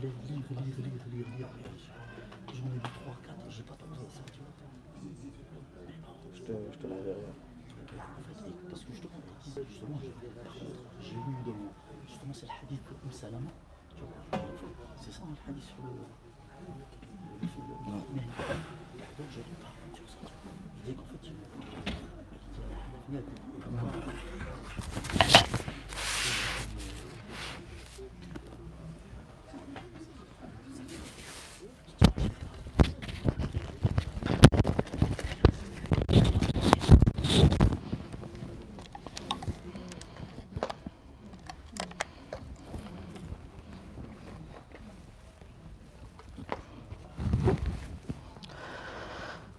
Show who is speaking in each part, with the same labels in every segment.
Speaker 1: j'allais lire, lire, lire, lire, lire. J'en ai lu 3, 4, j'ai pas trouvé ça, tu vois.
Speaker 2: Je te, je te l'enverrai.
Speaker 1: Parce que justement, justement, j'ai lu dans. Justement, c'est le hadith de Umm Salama. tu. C'est ça, le hadith sur le. le- mais-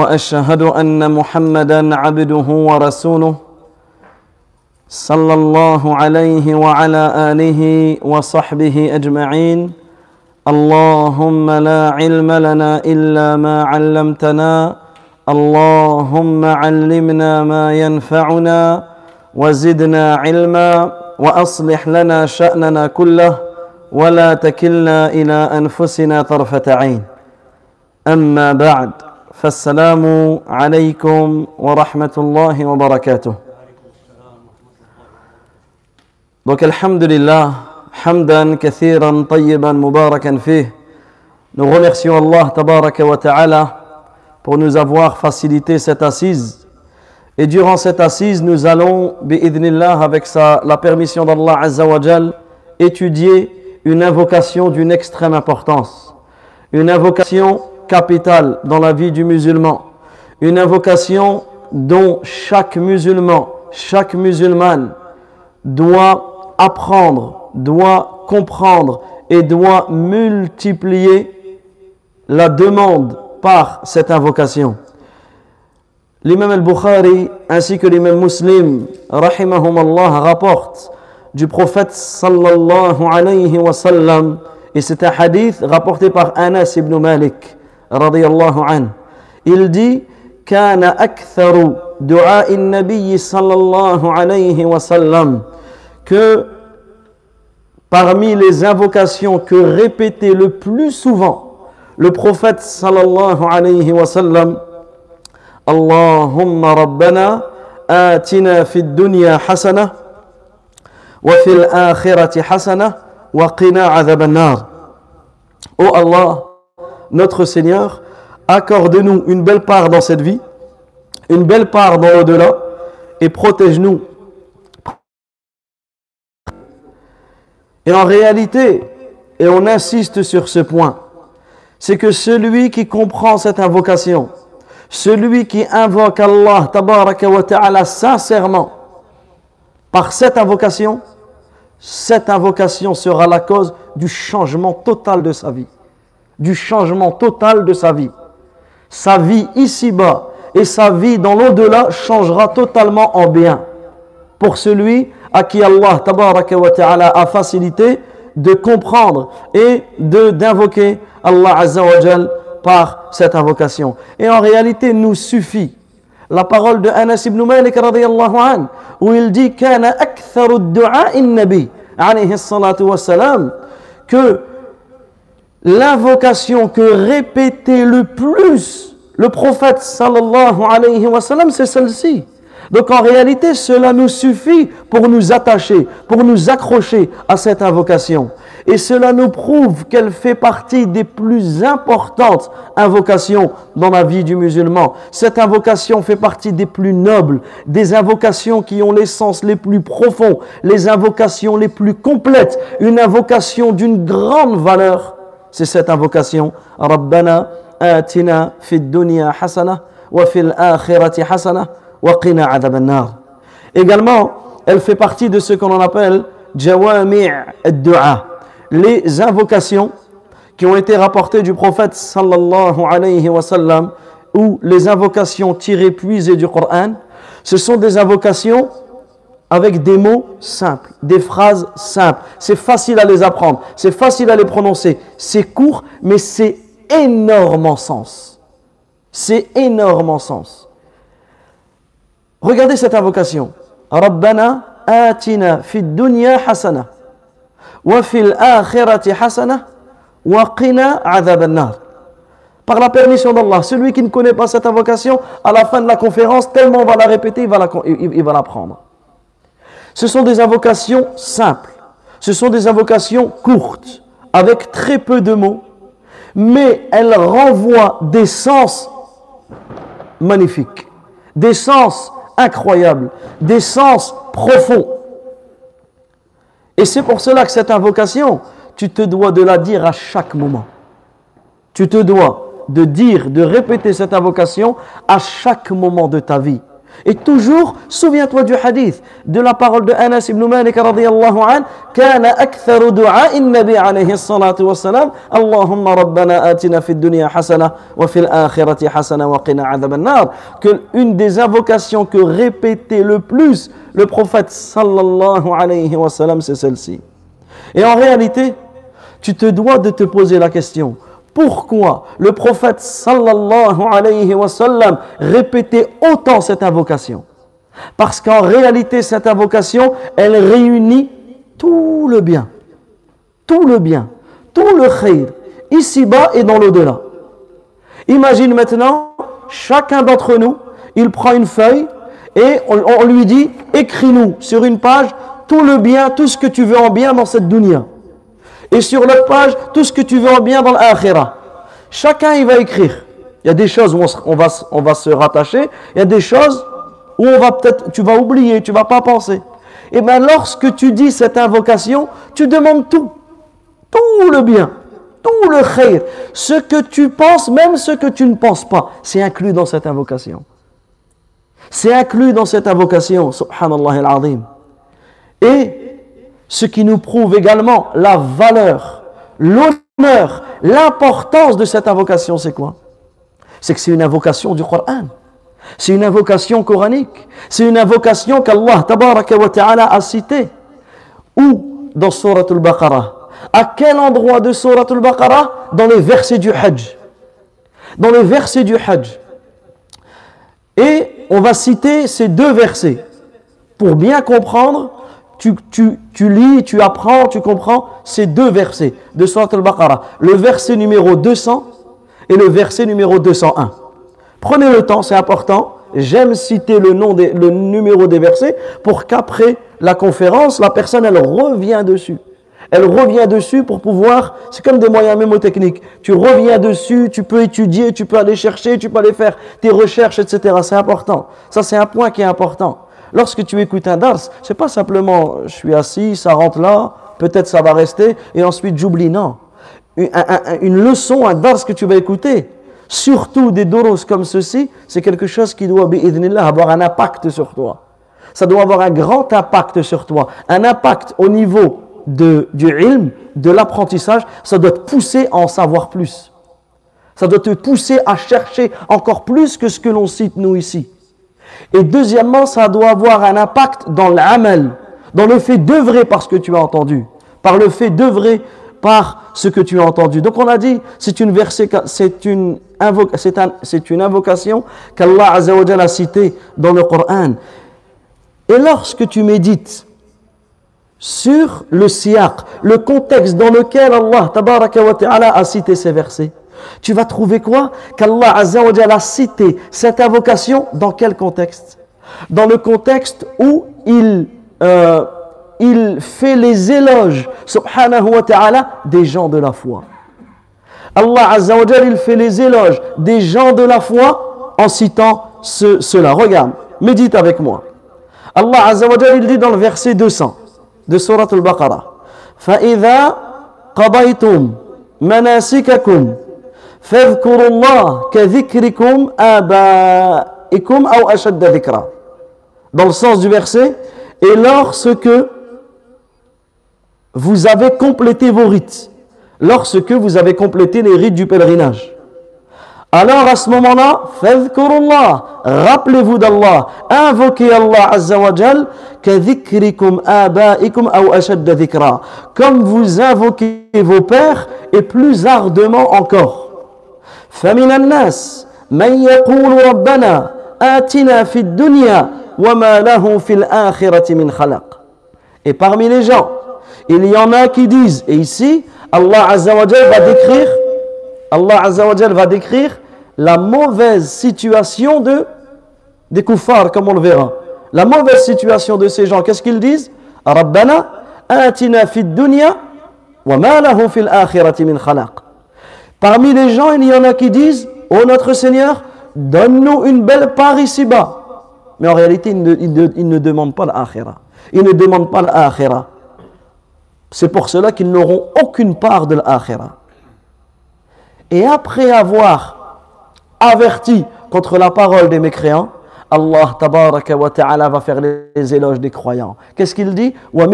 Speaker 3: وأشهد أن محمدا عبده ورسوله صلى الله عليه وعلى آله وصحبه أجمعين. اللهم لا علم لنا إلا ما علمتنا. اللهم علمنا ما ينفعنا وزدنا علما وأصلح لنا شأننا كله ولا تكلنا إلى أنفسنا طرفة عين. أما بعد فالسلام عليكم ورحمة الله وبركاته Donc alhamdulillah, hamdan kathiran tayyiban mubarakan fih. Nous remercions Allah tabaraka wa ta'ala pour nous avoir facilité cette assise. Et durant cette assise, nous allons, bi'idhnillah, avec sa, la permission d'Allah azza wa jal, étudier une invocation d'une extrême importance. Une invocation capitale dans la vie du musulman. Une invocation dont chaque musulman, chaque musulmane doit apprendre, doit comprendre et doit multiplier la demande par cette invocation. L'imam al-Bukhari ainsi que l'imam muslim, rahimahumallah, rapporte du prophète sallallahu alayhi wa sallam, et c'est un hadith rapporté par Anas ibn Malik, radiyallahu anhu. Il dit كان أكثر دعاء النبي صلى الله عليه وسلم que parmi les invocations que répétait le plus souvent le prophète sallallahu alayhi wa sallam اللهم ربنا آتنا في الدنيا حسنة وفي الآخرة حسنة وقنا عذاب النار Oh Allah, notre Seigneur, accorde-nous une belle part dans cette vie, une belle part dans l'au-delà, et protège-nous. Et en réalité, et on insiste sur ce point, c'est que celui qui comprend cette invocation, celui qui invoque Allah tabaraka wa ta'ala sincèrement, par cette invocation, cette invocation sera la cause du changement total de sa vie du changement total de sa vie. Sa vie ici-bas et sa vie dans l'au-delà changera totalement en bien pour celui à qui Allah ta'ala a facilité de comprendre et de d'invoquer Allah Azza par cette invocation. Et en réalité, nous suffit la parole de Anas ibn Malik radiyallahu an, où il dit kana aktharu du'a nabi alayhi salatu wassalam que l'invocation que répétait le plus le prophète sallallahu alayhi wa sallam, c'est celle-ci. Donc en réalité, cela nous suffit pour nous attacher, pour nous accrocher à cette invocation. Et cela nous prouve qu'elle fait partie des plus importantes invocations dans la vie du musulman. Cette invocation fait partie des plus nobles, des invocations qui ont l'essence les plus profonds, les invocations les plus complètes, une invocation d'une grande valeur. C'est cette invocation. Rabbana atina fid dunya hasana wa fil akhirati hasana wa qina adhab nar Également, elle fait partie de ce qu'on appelle jawami' ad-du'a les invocations qui ont été rapportés du prophète sallallahu alayhi wa sallam, ou les invocations tirées puisées du Coran, ce sont des invocations avec des mots simples, des phrases simples. C'est facile à les apprendre, c'est facile à les prononcer. C'est court, mais c'est énormément sens. C'est énormément sens. Regardez cette invocation. Rabbana atina fid dunya hasana wa fil akhirati hasana wa qina Par la permission d'Allah, celui qui ne connaît pas cette invocation, à la fin de la conférence, tellement on va la répéter, il va la, il va la prendre. Ce sont des invocations simples, ce sont des invocations courtes, avec très peu de mots, mais elles renvoient des sens magnifiques, des sens incroyables, des sens profonds. Et c'est pour cela que cette invocation, tu te dois de la dire à chaque moment. Tu te dois de dire, de répéter cette invocation à chaque moment de ta vie. Et toujours, souviens-toi du hadith de la parole de Anas ibn Malik radiyallahu an كان أكثر دعاء النبي عليه الصلاة والسلام اللهم ربنا آتنا في الدنيا حسنة وفي الآخرة حسنة وقنا عذاب النار que une des invocations que répétait le plus le prophète sallallahu alayhi wa sallam c'est celle-ci et en réalité tu te dois de te poser la question pourquoi le prophète sallallahu alayhi wa sallam répétait autant cette invocation? Parce qu'en réalité, cette invocation, elle réunit tout le bien, tout le bien, tout le khayr, ici-bas et dans l'au-delà. Imagine maintenant, chacun d'entre nous, il prend une feuille et on, lui dit, écris-nous sur une page tout le bien, tout ce que tu veux en bien dans cette dunya. Et sur l'autre page, tout ce que tu veux en bien dans l'akhirah. Chacun, il va écrire. Il y a des choses où on, va, se rattacher. Il y a des choses où on va peut-être, tu vas oublier, tu vas pas penser. Et bien, lorsque tu dis cette invocation, tu demandes tout. Tout le bien. Tout le khayr. Ce que tu penses, même ce que tu ne penses pas, c'est inclus dans cette invocation. C'est inclus dans cette invocation. Subhanallah al-Azim. Et ce qui nous prouve également la valeur, l'honneur, l'importance de cette invocation, c'est quoi? C'est que c'est une invocation du Coran. C'est une invocation coranique. C'est une invocation qu'Allah ta'ala a citée. Où Dans Surah Al-Baqarah. À quel endroit de Surah Al-Baqarah Dans les versets du Hajj. Dans les versets du Hajj. Et on va citer ces deux versets pour bien comprendre tu, lis, tu apprends, tu comprends ces deux versets de Surat al-Baqarah. Le verset numéro 200 et le verset numéro 201. Prenez le temps, c'est important. J'aime citer le nom, le numéro des versets pour qu'après la conférence, la personne, elle revient dessus. Elle revient dessus pour pouvoir, c'est comme des moyens mémotechniques. Tu reviens dessus, tu peux étudier, tu peux aller chercher, tu peux aller faire tes recherches, etc. C'est important. Ça, c'est un point qui est important. Lorsque tu écoutes un dars, c'est pas simplement je suis assis, ça rentre là, peut-être ça va rester, et ensuite j'oublie. Non. Une, leçon, un dars que tu vas écouter, surtout des doros comme ceci, c'est quelque chose qui doit, avoir un impact sur toi. Ça doit avoir un grand impact sur toi. Un impact au niveau de, du ilm, de l'apprentissage, ça doit te pousser à en savoir plus. Ça doit te pousser à chercher encore plus que ce que l'on cite nous ici. Et deuxièmement, ça doit avoir un impact dans l'amal, dans le fait d'œuvrer par ce que tu as entendu, par le fait d'œuvrer par ce que tu as entendu. Donc on a dit, c'est une c'est une, c'est une invocation qu'Allah a citée dans le Coran. Et lorsque tu médites sur le siaq, le contexte dans lequel Allah a cité ces versets, tu vas trouver quoi Qu'Allah a cité cette invocation dans quel contexte Dans le contexte où il, euh, il fait les éloges, subhanahu wa ta'ala, des gens de la foi. Allah il fait les éloges des gens de la foi en citant cela. Regarde, médite avec moi. Allah il dit dans le verset 200 de Surat al-Baqarah فَإِذَا قَضَيْتُمْ مَنَاسِكَكُمْ فاذكروا الله كذكركم آبائكم أو أشد ذكرا dans le sens du verset et lorsque vous avez complété vos rites lorsque vous avez complété les rites du pèlerinage. Alors à ce moment-là, fadhkurullah, rappelez-vous d'Allah, invoquez Allah Azza wa Jal, كذكركم آبائكم أو أشد ذكرا comme vous invoquez vos pères et plus ardemment encore فمن الناس من يقول ربنا آتنا في الدنيا وما له في الآخرة من خلق et parmi les gens il y en a qui disent et ici Allah Azza wa Jal va décrire Allah Azza wa Jal va décrire la mauvaise situation de, des kuffars, comme on le verra. La mauvaise situation de ces gens, qu'est-ce qu'ils disent Rabbana, atina fid dunya, wa ma lahu fil akhirati min khalaq. Parmi les gens, il y en a qui disent Ô notre Seigneur, donne-nous une belle part ici-bas. Mais en réalité, ils ne, demandent pas l'akhira. Ils ne demandent pas l'akhira. C'est pour cela qu'ils n'auront aucune part de l'akhira. Et après avoir averti contre la parole des mécréants, Allah ta'ala va faire les éloges des croyants. Qu'est-ce qu'il dit? Wa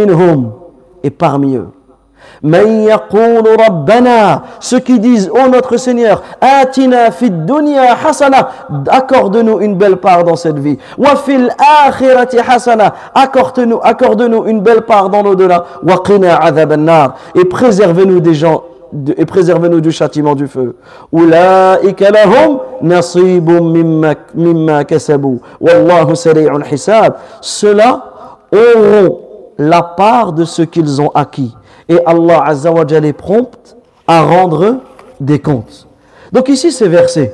Speaker 3: et parmi eux. Ceux qui disent ô notre Seigneur, atina fid dunya hasana, accorde-nous une belle part dans cette vie. Wa fil akhirati hasana, accorde-nous accorde-nous une belle part dans l'au-delà. Wa qina et préservez-nous des gens et préservez-nous du châtiment du feu. Ulaika lahum nasibun mimma, kasabu. Wallahu sari'ul hisab. Ceux-là auront la part de ce qu'ils ont acquis. Et Allah Azza wa est prompt à rendre des comptes. Donc ici, ces versets,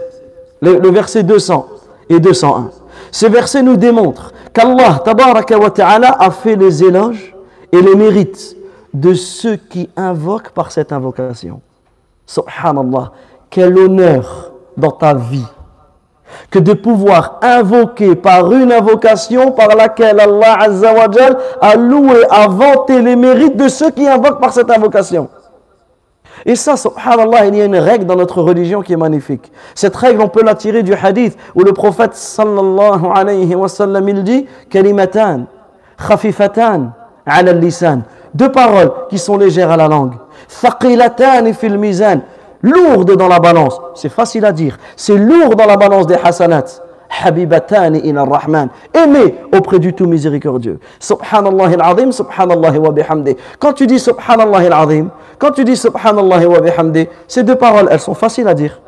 Speaker 3: le, le verset 200 et 201, ces versets nous démontrent qu'Allah ta'ala a fait les éloges et les mérites de ceux qui invoquent par cette invocation. Subhanallah, quel honneur dans ta vie que de pouvoir invoquer par une invocation par laquelle Allah a loué, a vanté les mérites de ceux qui invoquent par cette invocation. Et ça, subhanallah, il y a une règle dans notre religion qui est magnifique. Cette règle, on peut la tirer du hadith où le prophète sallallahu alayhi wa sallam, il dit kalimatan, khafifatan, ala al-lisan. Deux paroles qui sont légères à la langue. Thaqilatan fil lourde dans la balance. C'est facile à dire. C'est lourd dans la balance des hasanat. Habibatani ila rahman. Aimé auprès du tout miséricordieux. Subhanallah al-azim, subhanallah wa. Quand tu dis subhanallah al-azim, quand tu dis subhanallah wa bihamdi, ces deux paroles, elles sont faciles à dire.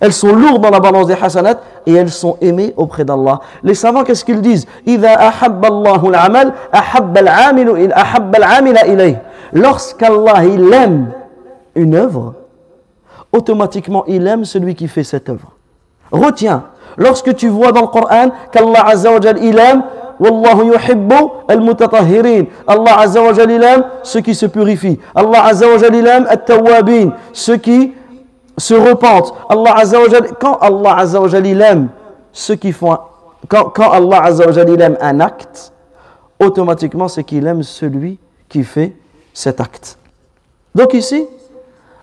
Speaker 3: Elles sont lourdes dans la balance des hasanat et elles sont aimées auprès d'Allah. Les savants, qu'est-ce qu'ils disent? Lorsqu'Allah il aime une œuvre, automatiquement, il aime celui qui fait cette œuvre. Retiens, lorsque tu vois dans le Coran qu'Allah Azza wa Jal, il aime Wallahu yuhibbu al-mutatahhirin. Allah Azza wa Jal, il aime ceux qui se purifient. Allah Azza wa Jal, il aime at-tawwabin, ceux qui se repentent. Allah Azza wa Jal, quand Allah Azza wa Jal, il aime ceux qui font quand Allah Azza wa Jal, il aime un acte, automatiquement c'est qu'il aime celui qui fait cet acte. Donc ici,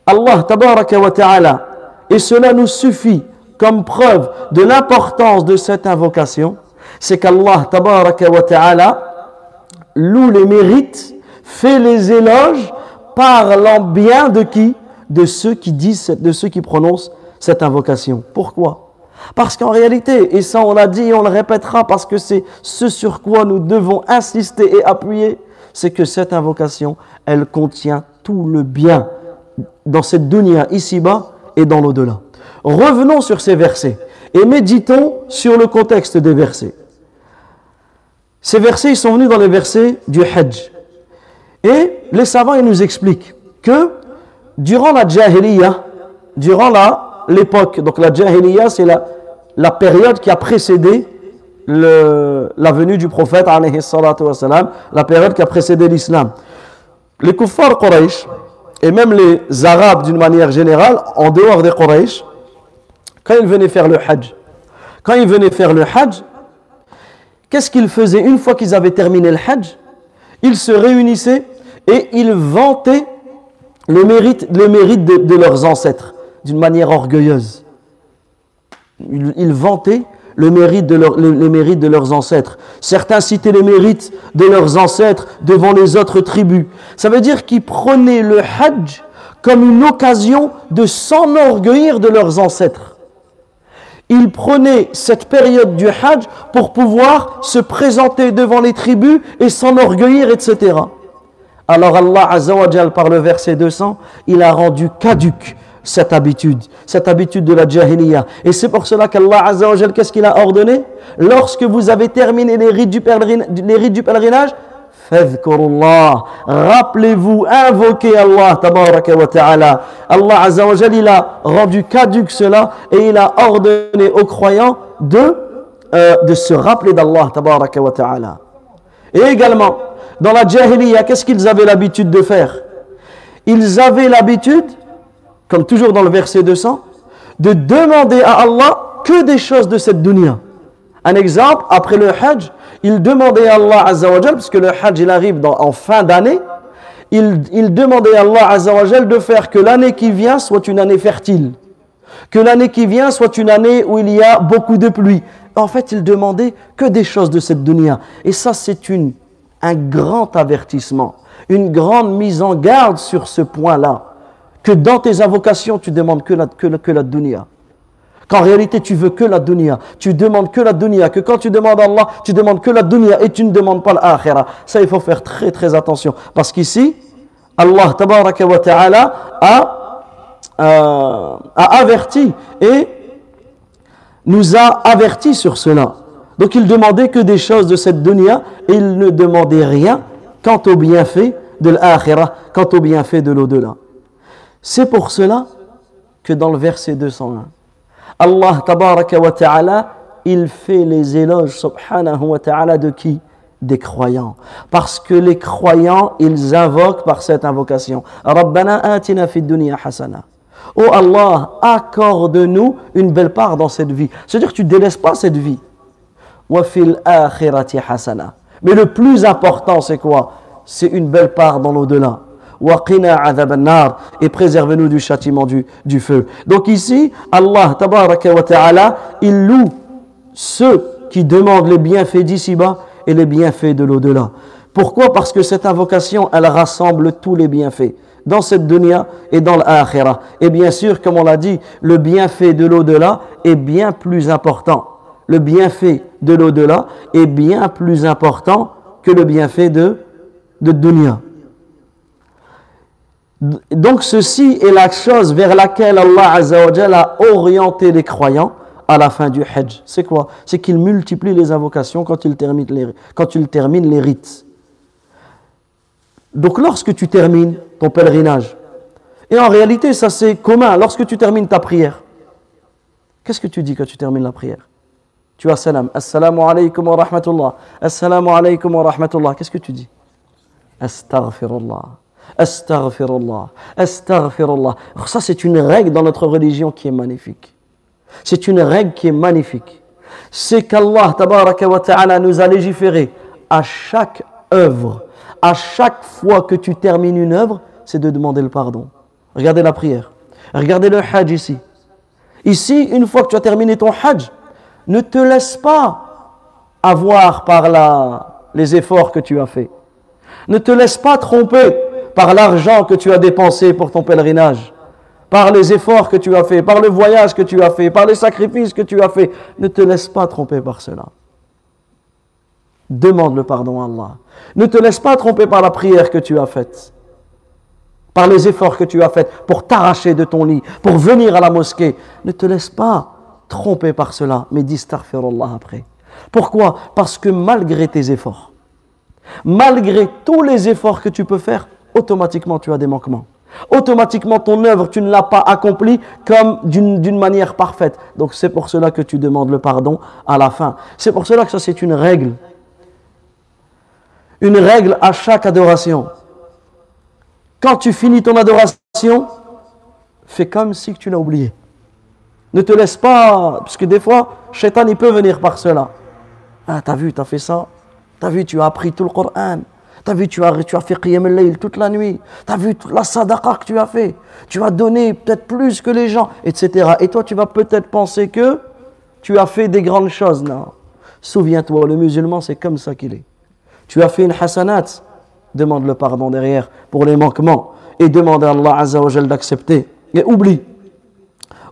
Speaker 3: Allah tabaraka wa ta'ala, et cela nous suffit comme preuve de l'importance de cette invocation, c'est qu'Allah tabaraka wa ta'ala loue les mérites, fait les éloges, parlant bien de qui? De ceux qui disent, de ceux qui prononcent cette invocation. Pourquoi? Parce qu'en réalité, et ça on l'a dit et on le répétera parce que c'est ce sur quoi nous devons insister et appuyer, c'est que cette invocation, elle contient tout le bien dans cette dunya ici-bas et dans l'au-delà. Revenons sur ces versets et méditons sur le contexte des versets. Ces versets, ils sont venus dans les versets du Hajj. Et les savants, ils nous expliquent que durant la Jahiliya, durant l'époque, donc la Jahiliya, c'est la, la période qui a précédé le- la venue du prophète, la période qui a précédé l'islam. Les kuffars Quraysh, et même les Arabes d'une manière générale, en dehors des Quraysh, quand ils venaient faire le Hajj, quand ils venaient faire le Hajj, qu'est-ce qu'ils faisaient une fois qu'ils avaient terminé le Hajj? Ils se réunissaient et ils vantaient le mérite, de, leurs ancêtres d'une manière orgueilleuse. Ils vantaient le mérite de le- leurs ancêtres. Certains citaient les mérites de leurs ancêtres devant les autres tribus. Ça veut dire qu'ils prenaient le Hajj comme une occasion de s'enorgueillir de leurs ancêtres. Ils prenaient cette période du Hajj pour pouvoir se présenter devant les tribus et s'enorgueillir, etc. Alors Allah par le verset 200, il a rendu caduque cette habitude, cette habitude de la jahiliya. Et c'est pour cela qu'Allah Azzawajal, qu'est-ce qu'il a ordonné? Lorsque vous avez terminé les rites du, les rites Rappelez-vous, invoquez Allah, wa ta'ala. Allah Azzawajal, il a rendu caduque cela et il a ordonné aux croyants de, euh, de se rappeler d'Allah, wa ta'ala. Et également, dans la jahiliya, qu'est-ce qu'ils avaient l'habitude de faire? Ils avaient l'habitude, comme toujours dans le verset 200, de demander à Allah que des choses de cette dunya. Un exemple, après le Hajj, ils demandaient à Allah Azzawajal, parce que le Hajj il arrive en fin d'année, ils demandaient à Allah Azzawajal de faire que l'année qui vient soit une année fertile. Que l'année qui vient soit une année où il y a beaucoup de pluie. En fait, ils demandaient que des choses de cette dunya. Et ça, c'est un grand avertissement, une grande mise en garde sur ce point-là. Que dans tes invocations, tu demandes que la, que, dunya. Qu'en réalité, tu veux que la dunya. Tu demandes que la dunya. Que quand tu demandes à Allah, tu demandes que la dunya et tu ne demandes pas l'akhira. Ça, il faut faire très très attention. Parce qu'ici, Allah tabaraka wa ta'ala a, euh, a averti et nous a averti sur cela. Donc il demandait que des choses de cette dunya et il ne demandait rien quant au bienfait de l'akhirah, quant au bienfait de l'au-delà. C'est pour cela que dans le verset 201, Allah tabaraka wa ta'ala, il fait les éloges subhanahu wa ta'ala de qui? Des croyants. Parce que les croyants, ils invoquent par cette invocation. Rabbana atina fid dunya hasana. Oh Allah, accorde-nous une belle part dans cette vie. C'est-à-dire que tu ne délaisses pas cette vie. Mais le plus important, c'est quoi? C'est une belle part dans l'au-delà. Et préservez-nous du châtiment du, feu. Donc ici, Allah, tabaraka wa ta'ala, il loue ceux qui demandent les bienfaits d'ici-bas et les bienfaits de l'au-delà. Pourquoi? Parce que cette invocation, elle rassemble tous les bienfaits dans cette dunya et dans l'akhirah. Et bien sûr, comme on l'a dit, le bienfait de l'au-delà est bien plus important le bienfait de l'au-delà est bien plus important que le bienfait de, de dunya. Donc ceci est la chose vers laquelle Allah a orienté les croyants à la fin du Hajj. C'est quoi? C'est qu'il multiplie les invocations quand il, termine les, rites. Donc lorsque tu termines ton pèlerinage, et en réalité ça c'est commun, lorsque tu termines ta prière, qu'est-ce que tu dis quand tu termines la prière? Tu as salam. Assalamu alaykum wa rahmatullah. Assalamu alaykum wa rahmatullah. Qu'est-ce que tu dis? Astaghfirullah. Astaghfirullah. Astaghfirullah. Ça, c'est une règle dans notre religion qui est magnifique. C'est une règle qui est magnifique. C'est qu'Allah ta'ala nous a légiféré à chaque œuvre, à chaque fois que tu termines une œuvre, c'est de demander le pardon. Regardez la prière. Regardez le hajj ici. Ici, une fois que tu as terminé ton hajj, ne te laisse pas avoir par la, les efforts que tu as faits. Ne te laisse pas tromper par l'argent que tu as dépensé pour ton pèlerinage, par les efforts que tu as faits, par le voyage que tu as fait, par les sacrifices que tu as faits. Ne te laisse pas tromper par cela. Demande le pardon à Allah. Ne te laisse pas tromper par la prière que tu as faite, par les efforts que tu as faits pour t'arracher de ton lit, pour venir à la mosquée. Ne te laisse pas trompé par cela, mais dis Allah après. Pourquoi? Parce que malgré tes efforts, malgré tous les efforts que tu peux faire, automatiquement tu as des manquements. Automatiquement ton œuvre, tu ne l'as pas accomplie comme d'une manière parfaite. Donc c'est pour cela que tu demandes le pardon à la fin. C'est pour cela que ça c'est une règle. Une règle à chaque adoration. Quand tu finis ton adoration, fais comme si tu l'as oublié. Ne te laisse pas, parce que des fois, Shaitan, il peut venir par cela. Ah, t'as vu, t'as fait ça. T'as vu, tu as appris tout le Coran. T'as vu, tu as, tu as fait Qiyam al toute la nuit. T'as vu la sadaqa que tu as fait. Tu as donné peut-être plus que les gens, etc. Et toi, tu vas peut-être penser que tu as fait des grandes choses. Non. Souviens-toi, le musulman, c'est comme ça qu'il est. Tu as fait une hasanat, demande le pardon derrière pour les manquements. et demande à Allah Azza d'accepter. Et oublie,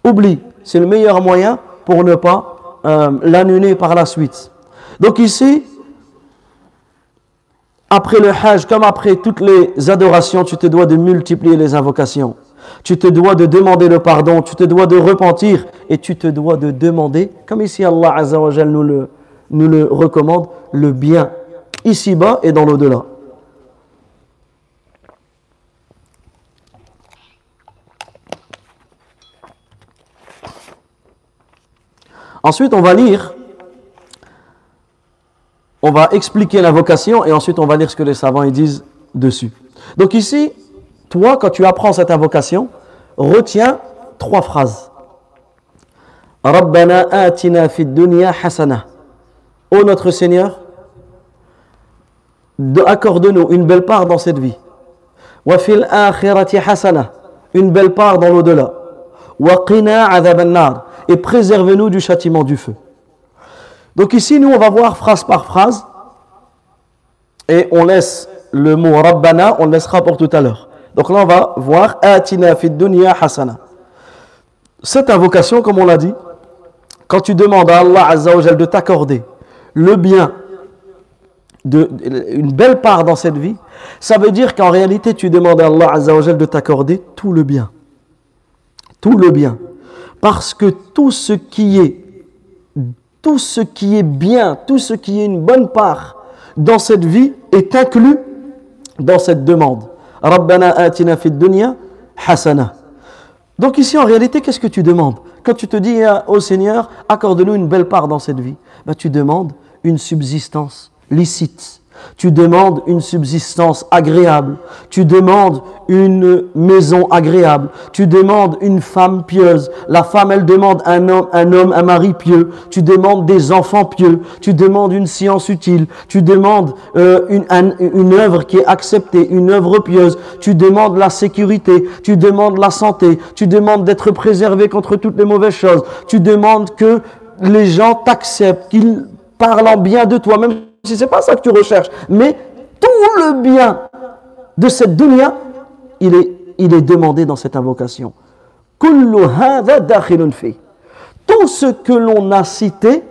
Speaker 3: oublie, c'est le meilleur moyen pour ne pas euh, l'annuler par la suite. Donc ici, après le Hajj, comme après toutes les adorations, tu te dois de multiplier les invocations. Tu te dois de demander le pardon, tu te dois de repentir et tu te dois de demander, comme ici Allah Azza wa Jal nous le, nous le recommande, le bien, ici-bas et dans l'au-delà. Ensuite, on va lire, on va expliquer l'invocation et ensuite on va lire ce que les savants ils disent dessus. Donc ici, toi, quand tu apprends cette invocation, retiens trois phrases. Rabbana hasana. Ô notre Seigneur, accorde-nous une belle part dans cette vie. Wa fil akhirati hasana. Une belle part dans l'au-delà. Wa qina et préservez-nous du châtiment du feu. Donc ici, nous, on va voir phrase par phrase et on laisse le mot Rabbana, on le laissera pour tout à l'heure. Donc là, on va voir Atina fid dunya hasana. Cette invocation, comme on l'a dit, quand tu demandes à Allah Azza wa de t'accorder le bien, de, une belle part dans cette vie, ça veut dire qu'en réalité, tu demandes à Allah Azza wa de t'accorder tout le bien. Tout le bien. Parce que tout ce qui est tout ce qui est bien, tout ce qui est une bonne part dans cette vie est inclus dans cette demande. Rabbana atina dunya hasana. Donc ici en réalité, qu'est-ce que tu demandes Quand tu te dis au Seigneur, accorde-nous une belle part dans cette vie, ben, tu demandes une subsistance licite tu demandes une subsistance agréable. Tu demandes une maison agréable. Tu demandes une femme pieuse. La femme, elle demande un homme, un mari pieux. Tu demandes des enfants pieux. Tu demandes une science utile. Tu demandes euh, une, œuvre qui est acceptée, une œuvre pieuse. Tu demandes la sécurité. Tu demandes la santé. Tu demandes d'être préservé contre toutes les mauvaises choses. Tu demandes que les gens t'acceptent, qu'ils parlent en bien de toi, même si ce n'est pas ça que tu recherches. Mais tout le bien de cette dunya, il est, demandé dans cette invocation. Tout ce que l'on a cité,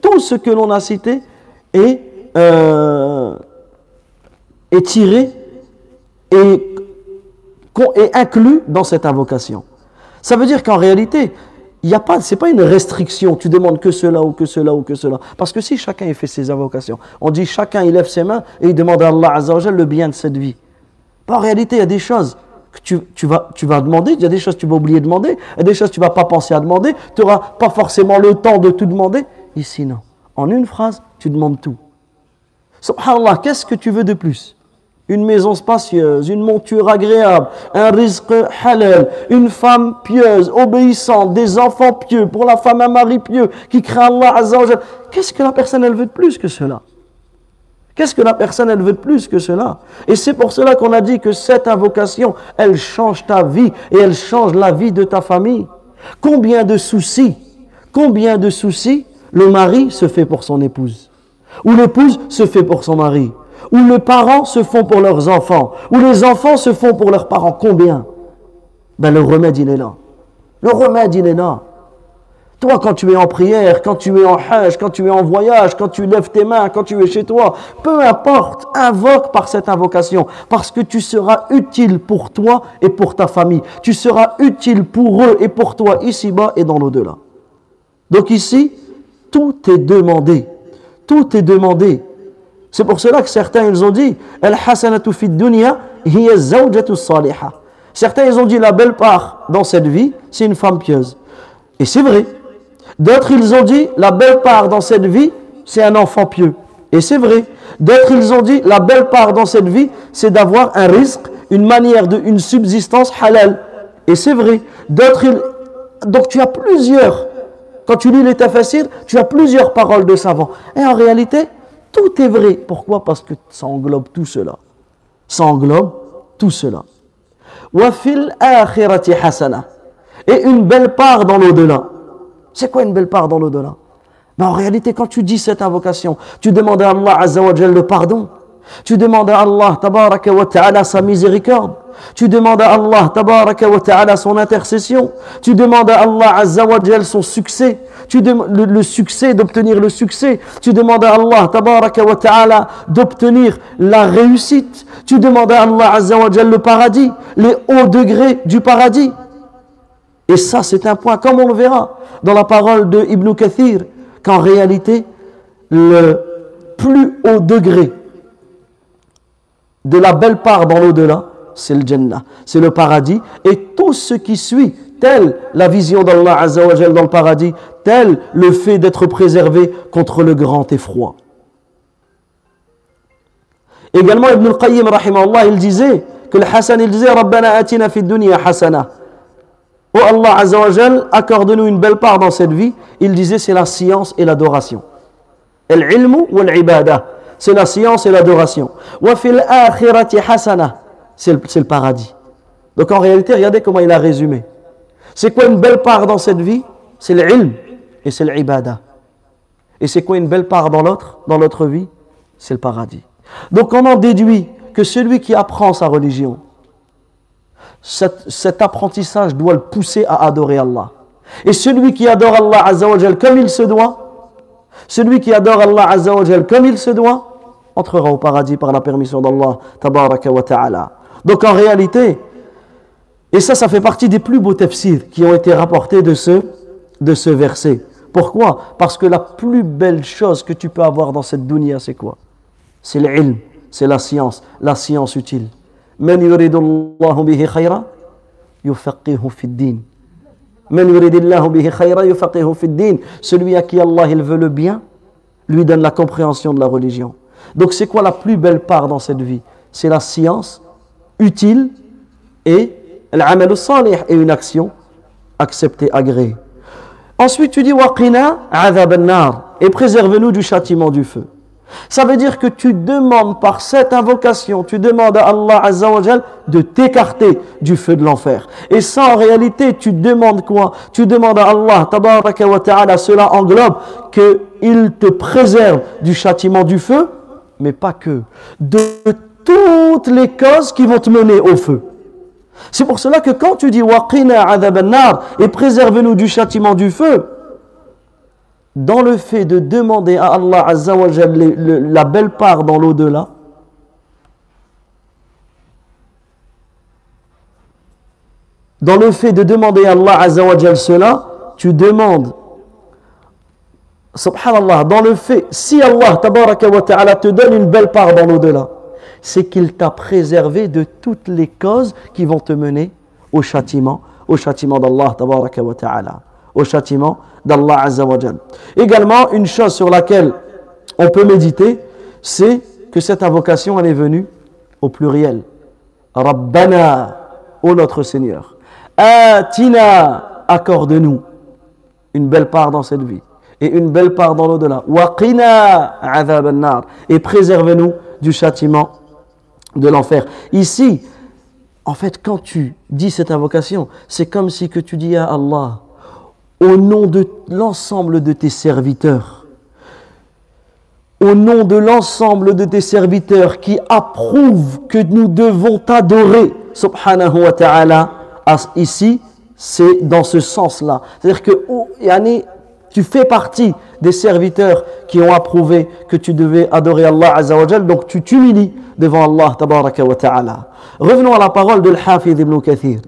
Speaker 3: tout ce que l'on a cité est, euh, tiré et est inclus dans cette invocation. Ça veut dire qu'en réalité, il n'y a pas, c'est pas une restriction. Tu demandes que cela ou que cela ou que cela. Parce que si chacun fait ses invocations, on dit chacun il lève ses mains et il demande à Allah Azzawajal le bien de cette vie. en réalité, il y a des choses que tu, tu, vas, tu vas demander, il y a des choses que tu vas oublier de demander, il y a des choses que tu vas pas penser à demander, tu n'auras pas forcément le temps de tout demander. Ici, non. En une phrase, tu demandes tout. Subhanallah, qu'est-ce que tu veux de plus? Une maison spacieuse, une monture agréable, un risque halal, une femme pieuse, obéissante, des enfants pieux, pour la femme un mari pieux, qui craint Allah Azzawajal. Qu'est-ce que la personne elle veut de plus que cela? Qu'est-ce que la personne elle veut de plus que cela? Et c'est pour cela qu'on a dit que cette invocation, elle change ta vie et elle change la vie de ta famille. Combien de soucis, combien de soucis le mari se fait pour son épouse ou l'épouse se fait pour son mari? Où les parents se font pour leurs enfants, où les enfants se font pour leurs parents. Combien? Ben le remède, il est là. Le remède, il est là. Toi, quand tu es en prière, quand tu es en hajj, quand tu es en voyage, quand tu lèves tes mains, quand tu es chez toi, peu importe, invoque par cette invocation, parce que tu seras utile pour toi et pour ta famille. Tu seras utile pour eux et pour toi ici-bas et dans l'au-delà. Donc ici, tout est demandé. Tout est demandé. C'est pour cela que certains ils ont dit Al-hasanatu. Certains ils ont dit la belle part dans cette vie, c'est une femme pieuse. Et c'est vrai. D'autres ils ont dit la belle part dans cette vie, c'est un enfant pieux. Et c'est vrai. D'autres ils ont dit la belle part dans cette vie, c'est d'avoir un risque, une manière de une subsistance halal. Et c'est vrai. D'autres donc tu as plusieurs quand tu lis les tafassirs, tu as plusieurs paroles de savants. Et en réalité, tout est vrai. Pourquoi? Parce que ça englobe tout cela. Ça englobe tout cela. Et une belle part dans l'au-delà. C'est quoi une belle part dans l'au-delà? Ben, En réalité, quand tu dis cette invocation, tu demandes à Allah Azza wa le pardon. Tu demandes à Allah tabaraka wa ta'ala sa miséricorde. Tu demandes à Allah tabaraka wa ta'ala son intercession. Tu demandes à Allah azza wa son succès. Tu le, succès, d'obtenir le succès. Tu demandes à Allah tabaraka wa ta'ala d'obtenir la réussite. Tu demandes à Allah azza wa le paradis, les hauts degrés du paradis. Et ça, c'est un point, comme on le verra dans la parole de Ibn Kathir, qu'en réalité, le plus haut degré de la belle part dans l'au-delà, c'est le Jannah, c'est le paradis, et tout ce qui suit, tel la vision d'Allah Azza wa Jal dans le paradis, tel le fait d'être préservé contre le grand effroi. Également, Ibn al-Qayyim, il disait que le Hassan, il disait Rabbana dunya hasana. Oh Allah Azza wa Jal, accorde-nous une belle part dans cette vie. Il disait c'est la science et l'adoration. Al-ilmu wal-ibada. C'est la science et l'adoration. C'est le, paradis. Donc en réalité, regardez comment il a résumé. C'est quoi une belle part dans cette vie? C'est l'ilm et c'est l'ibada. Et c'est quoi une belle part dans l'autre, dans l'autre vie? C'est le paradis. Donc on en déduit que celui qui apprend sa religion, cet, cet apprentissage doit le pousser à adorer Allah. Et celui qui adore Allah comme il se doit, celui qui adore Allah comme il se doit, entrera au paradis par la permission d'Allah Tabaraka wa Ta'ala. Donc en réalité, et ça, ça fait partie des plus beaux tafsirs qui ont été rapportés de ce, de ce verset. Pourquoi Parce que la plus belle chose que tu peux avoir dans cette dunya, c'est quoi C'est l'ilm, c'est la science, la science utile. من يريد الله به خيرا يفقهه في الدين من يريد الله به خيرا يفقهه في الدين celui à qui Allah il veut le bien lui donne la compréhension de la religion donc c'est quoi la plus belle part dans cette vie? C'est la science utile et l'amal salih et une action acceptée agréée. Ensuite tu dis waqina adhab et préserve-nous du châtiment du feu. Ça veut dire que tu demandes par cette invocation, tu demandes à Allah Azza wa Jal de t'écarter du feu de l'enfer. Et ça, en réalité, tu demandes quoi? Tu demandes à Allah, tabaraka wa ta'ala, cela englobe qu'il te préserve du châtiment du feu, mais pas que, de toutes les causes qui vont te mener au feu. C'est pour cela que quand tu dis waqina adhab an-nar et préserve-nous du châtiment du feu, dans le fait de demander à Allah Azza la belle part dans l'au-delà, dans le fait de demander à Allah Azza wa cela, tu demandes, subhanallah, dans le fait, si Allah te donne une belle part dans l'au-delà, c'est qu'il t'a préservé de toutes les causes qui vont te mener au châtiment, au châtiment d'Allah tabaraka wa ta'ala, au châtiment d'Allah Azza wa. Également, une chose sur laquelle on peut méditer, c'est que cette invocation, elle est venue au pluriel. Rabbana, ô notre Seigneur. Atina, accorde-nous une belle part dans cette vie et une belle part dans l'au-delà. Et préserve-nous du châtiment de l'enfer. Ici, en fait, quand tu dis cette invocation, c'est comme si que tu dis à Allah, au nom de l'ensemble de tes serviteurs, au nom de l'ensemble de tes serviteurs qui approuvent que nous devons t'adorer, subhanahu wa ta'ala, ici, c'est dans ce sens-là. C'est-à-dire que oh, yani, tu fais partie des serviteurs qui ont approuvé que tu devais adorer Allah Azza wa Jal, donc tu t'humilies devant Allah tabaraka wa ta'ala. Revenons à la parole de l'Hafid ibn Kathir.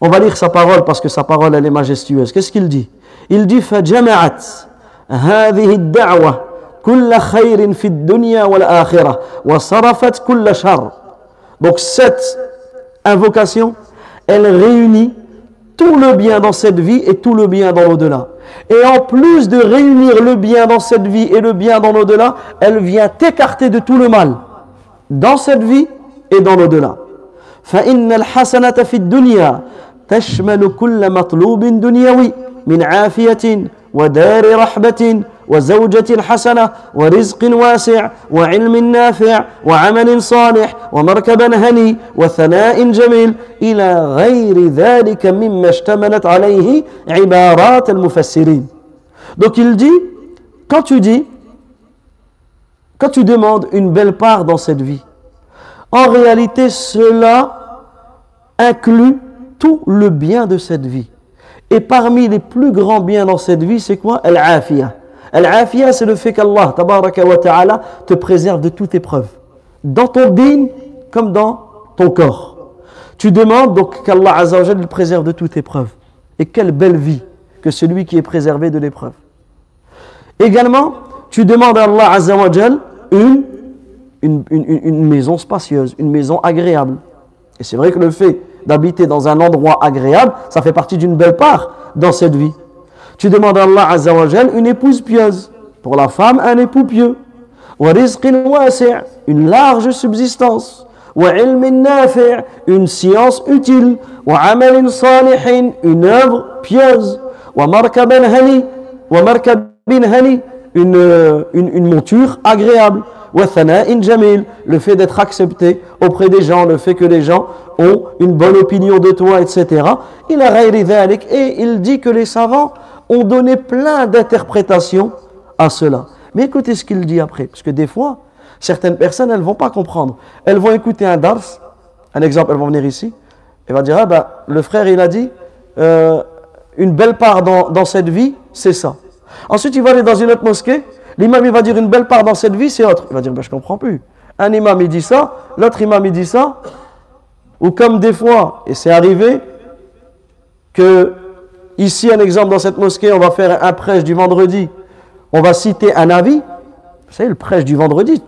Speaker 3: On va lire sa parole parce que sa parole elle est majestueuse. Qu'est-ce qu'il dit Il dit فجمعت هذه الدعوة كل خير في الدنيا والآخرة وصرفت كل شر. Donc cette invocation, elle réunit tout le bien dans cette vie et tout le bien dans l'au-delà. Et en plus de réunir le bien dans cette vie et le bien dans l'au-delà, elle vient t'écarter de tout le mal dans cette vie et dans l'au-delà. فإن الحسنة في الدنيا تشمل كل مطلوب دنيوي من عافية ودار رحبة وزوجة حسنة ورزق واسع وعلم نافع وعمل صالح ومركبا هني وثناء جميل إلى غير ذلك مما اشتملت عليه عبارات المفسرين Donc il dit, quand tu dis quand tu demandes une belle part dans cette vie, en réalité, cela inclut tout le bien de cette vie. Et parmi les plus grands biens dans cette vie, c'est quoi Al-afiyah. Al-afiyah, c'est le fait qu'Allah ta'ala, te préserve de toute épreuve. Dans ton din comme dans ton corps. Tu demandes donc qu'Allah Azzawajal le préserve de toute épreuve. Et quelle belle vie que celui qui est préservé de l'épreuve. Également, tu demandes à Allah Azzawajal une, une, une, une maison spacieuse, une maison agréable. Et c'est vrai que le fait d'habiter dans un endroit agréable, ça fait partie d'une belle part dans cette vie. Tu demandes à Allah Azzawajal une épouse pieuse. Pour la femme, un époux pieux. Une large subsistance. Une science utile. Une œuvre pieuse. Une, une, une monture agréable le fait d'être accepté auprès des gens, le fait que les gens ont une bonne opinion de toi, etc. Il a et il dit que les savants ont donné plein d'interprétations à cela. Mais écoutez ce qu'il dit après, parce que des fois, certaines personnes, elles ne vont pas comprendre. Elles vont écouter un dars, un exemple, elles vont venir ici, et vont dire, ah ben, le frère, il a dit, euh, une belle part dans, cette vie, c'est ça. Ensuite, il va aller dans une autre mosquée, L'imam, il va dire une belle part dans cette vie, c'est autre. Il va dire, ben, je ne comprends plus. Un imam, il dit ça, l'autre imam, il dit ça. Ou comme des fois, et c'est arrivé, que ici, un exemple dans cette mosquée, on va faire un prêche du vendredi. On va citer un avis. Vous savez, le prêche du vendredi,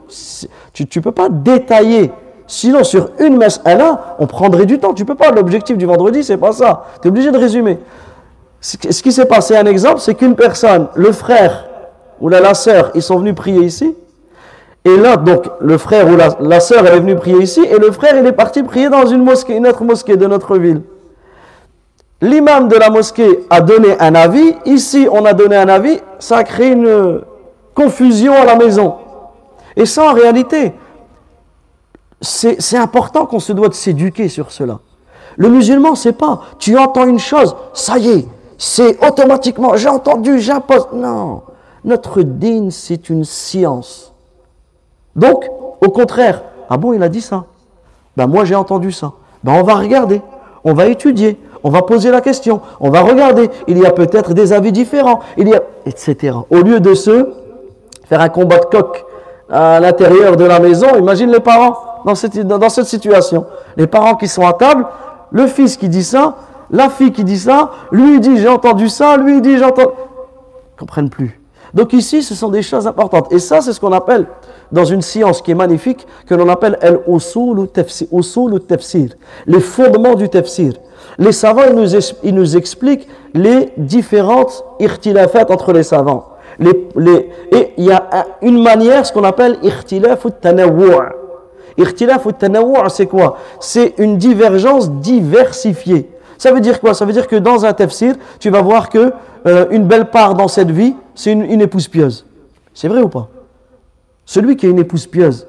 Speaker 3: tu ne peux pas détailler. Sinon, sur une messe là, on prendrait du temps. Tu ne peux pas. L'objectif du vendredi, c'est pas ça. Tu es obligé de résumer. Ce qui s'est passé, un exemple, c'est qu'une personne, le frère, ou la, la sœur, ils sont venus prier ici. Et là, donc, le frère ou la, la sœur, elle est venue prier ici. Et le frère, il est parti prier dans une mosquée, une autre mosquée de notre ville. L'imam de la mosquée a donné un avis. Ici, on a donné un avis. Ça a créé une confusion à la maison. Et ça, en réalité, c'est important qu'on se doit s'éduquer sur cela. Le musulman, c'est pas, tu entends une chose, ça y est, c'est automatiquement, j'ai entendu, j'impose. Non. Notre dîne, c'est une science. Donc, au contraire, ah bon, il a dit ça Ben moi, j'ai entendu ça. Ben on va regarder, on va étudier, on va poser la question, on va regarder. Il y a peut-être des avis différents, il y a, etc. Au lieu de se faire un combat de coq à l'intérieur de la maison, imagine les parents dans cette, situation. Les parents qui sont à table, le fils qui dit ça, la fille qui dit ça, lui dit j'ai entendu ça, lui dit j'entends. Ils comprennent plus. Donc ici, ce sont des choses importantes. Et ça, c'est ce qu'on appelle, dans une science qui est magnifique, que l'on appelle el usul tafsir, les fondements du tafsir. Les savants, ils nous, ils nous expliquent les différentes irtilafat entre les savants. Les, les, et il y a une manière, ce qu'on appelle irtilaf ou tanawwu'. Irtilaf c'est quoi? C'est une divergence diversifiée. Ça veut dire quoi? Ça veut dire que dans un tafsir, tu vas voir que euh, une belle part dans cette vie, c'est une, épouse pieuse. C'est vrai ou pas? Celui qui a une épouse pieuse,